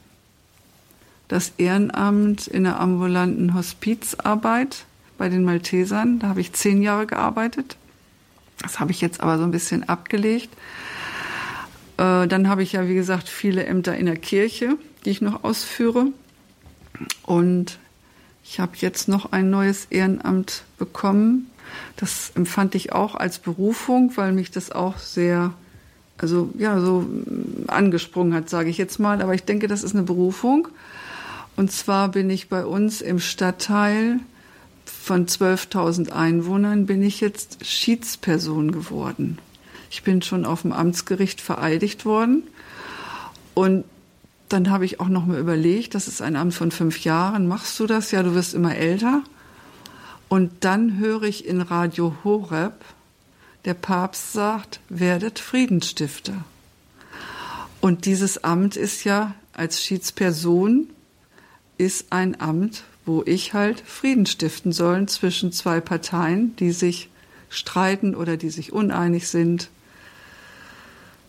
das Ehrenamt in der ambulanten Hospizarbeit bei den Maltesern. Da habe ich zehn Jahre gearbeitet. Das habe ich jetzt aber so ein bisschen abgelegt. Äh, dann habe ich ja, wie gesagt, viele Ämter in der Kirche, die ich noch ausführe. Und ich habe jetzt noch ein neues Ehrenamt bekommen. Das empfand ich auch als Berufung, weil mich das auch sehr, also ja, so angesprungen hat, sage ich jetzt mal. Aber ich denke, das ist eine Berufung. Und zwar bin ich bei uns im Stadtteil von 12.000 Einwohnern bin ich jetzt Schiedsperson geworden. Ich bin schon auf dem Amtsgericht vereidigt worden. Und dann habe ich auch noch mal überlegt, das ist ein Amt von fünf Jahren, machst du das? Ja, du wirst immer älter. Und dann höre ich in Radio Horeb, der Papst sagt, werdet Friedensstifter. Und dieses Amt ist ja als Schiedsperson ist ein Amt, wo ich halt Frieden stiften soll zwischen zwei Parteien, die sich streiten oder die sich uneinig sind.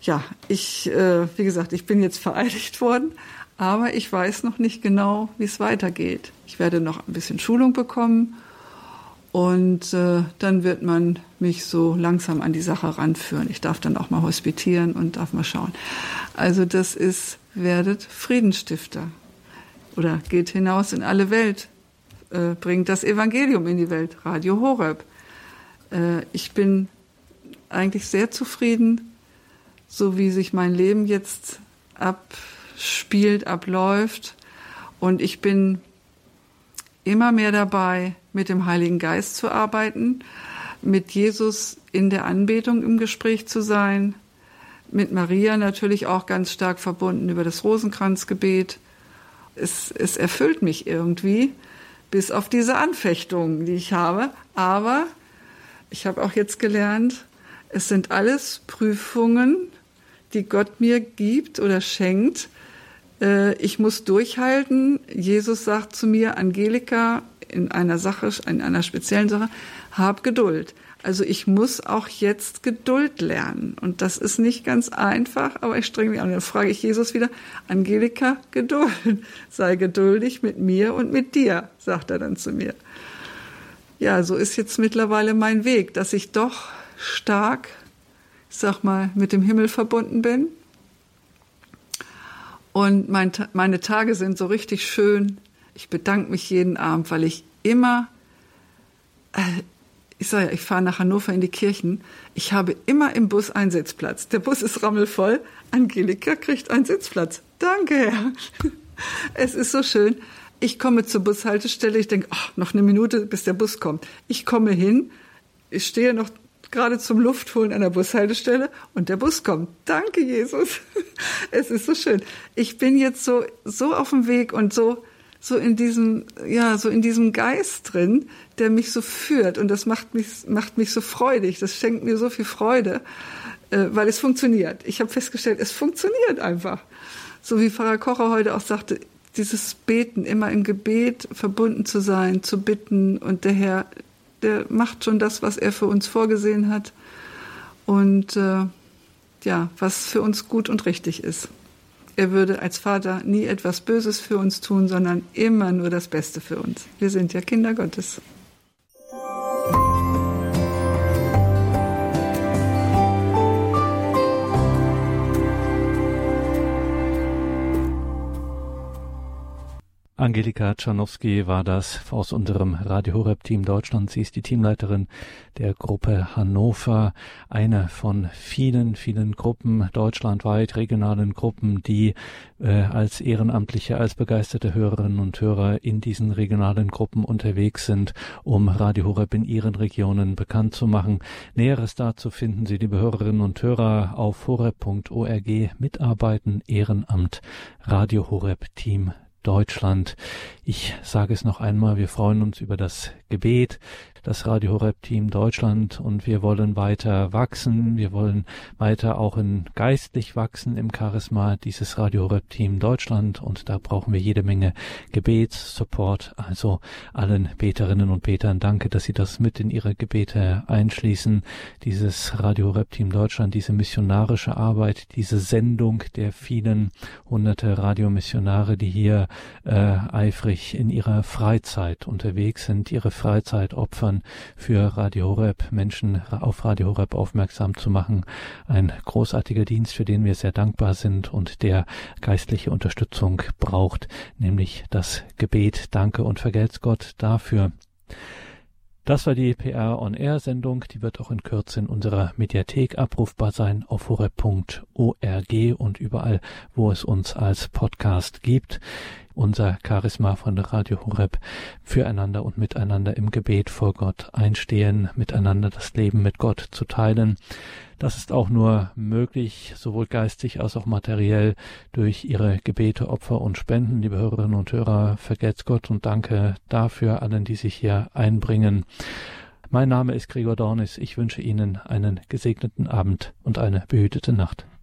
Ja, ich, äh, wie gesagt, ich bin jetzt vereidigt worden, aber ich weiß noch nicht genau, wie es weitergeht. Ich werde noch ein bisschen Schulung bekommen und äh, dann wird man mich so langsam an die Sache ranführen. Ich darf dann auch mal hospitieren und darf mal schauen. Also das ist, werdet Friedensstifter oder geht hinaus in alle Welt, äh, bringt das Evangelium in die Welt, Radio Horeb. Äh, ich bin eigentlich sehr zufrieden, so wie sich mein Leben jetzt abspielt, abläuft. Und ich bin immer mehr dabei, mit dem Heiligen Geist zu arbeiten, mit Jesus in der Anbetung im Gespräch zu sein, mit Maria natürlich auch ganz stark verbunden über das Rosenkranzgebet es, es erfüllt mich irgendwie, bis auf diese Anfechtungen, die ich habe. Aber ich habe auch jetzt gelernt, es sind alles Prüfungen, die Gott mir gibt oder schenkt. Äh, ich muss durchhalten. Jesus sagt zu mir, Angelika, in einer Sache, in einer speziellen Sache, hab Geduld. Also ich muss auch jetzt Geduld lernen. Und das ist nicht ganz einfach, aber ich strenge mich an. Dann frage ich Jesus wieder, Angelika, Geduld. Sei geduldig mit mir und mit dir, sagt er dann zu mir. Ja, so ist jetzt mittlerweile mein Weg, dass ich doch stark, ich sag mal, mit dem Himmel verbunden bin. Und mein, meine Tage sind so richtig schön. Ich bedanke mich jeden Abend, weil ich immer äh, ich sage ja, ich fahre nach Hannover in die Kirchen. Ich habe immer im Bus einen Sitzplatz. Der Bus ist rammelvoll. Angelika kriegt einen Sitzplatz. Danke, Herr. Es ist so schön. Ich komme zur Bushaltestelle. Ich denke, ach, noch eine Minute, bis der Bus kommt. Ich komme hin. Ich stehe noch gerade zum Luftholen an der Bushaltestelle und der Bus kommt. Danke, Jesus. Es ist so schön. Ich bin jetzt so, so auf dem Weg und so, so in diesem, ja, so in diesem Geist drin, der mich so führt. Und das macht mich, macht mich so freudig. Das schenkt mir so viel Freude, äh, weil es funktioniert. Ich habe festgestellt, es funktioniert einfach. So wie Pfarrer Kocher heute auch sagte, dieses Beten, immer im Gebet verbunden zu sein, zu bitten. Und der Herr, der macht schon das, was er für uns vorgesehen hat. Und äh, ja, was für uns gut und richtig ist. Er würde als Vater nie etwas Böses für uns tun, sondern immer nur das Beste für uns. Wir sind ja Kinder Gottes. Angelika Czarnowski war das aus unserem Radio Horeb Team Deutschland. Sie ist die Teamleiterin der Gruppe Hannover, eine von vielen, vielen Gruppen deutschlandweit, regionalen Gruppen, die äh, als Ehrenamtliche, als begeisterte Hörerinnen und Hörer in diesen regionalen Gruppen unterwegs sind, um Radio Horeb in ihren Regionen bekannt zu machen. Näheres dazu finden Sie, liebe Hörerinnen und Hörer, auf horeb.org mitarbeiten, Ehrenamt, Radio Horeb Team Deutschland. Ich sage es noch einmal, wir freuen uns über das Gebet das Radio Horeb Team Deutschland und wir wollen weiter wachsen. Wir wollen weiter auch in geistlich wachsen im Charisma dieses Radio Horeb Team Deutschland und da brauchen wir jede Menge Gebetssupport. Also allen Beterinnen und Betern danke, dass Sie das mit in Ihre Gebete einschließen. Dieses Radio Horeb Team Deutschland, diese missionarische Arbeit, diese Sendung der vielen hunderte Radiomissionare, die hier äh, eifrig in ihrer Freizeit unterwegs sind, ihre Freizeit opfern für Radio Horeb Menschen auf Radio Horeb aufmerksam zu machen. Ein großartiger Dienst, für den wir sehr dankbar sind und der geistliche Unterstützung braucht, nämlich das Gebet. Danke und vergelt's Gott dafür. Das war die PR On Air Sendung. Die wird auch in Kürze in unserer Mediathek abrufbar sein auf horeb.org und überall, wo es uns als Podcast gibt unser Charisma von Radio Horeb füreinander und miteinander im Gebet vor Gott einstehen, miteinander das Leben mit Gott zu teilen. Das ist auch nur möglich, sowohl geistig als auch materiell, durch Ihre Gebete, Opfer und Spenden. Liebe Hörerinnen und Hörer, vergelt's Gott und danke dafür allen, die sich hier einbringen. Mein Name ist Gregor Dornis. Ich wünsche Ihnen einen gesegneten Abend und eine behütete Nacht.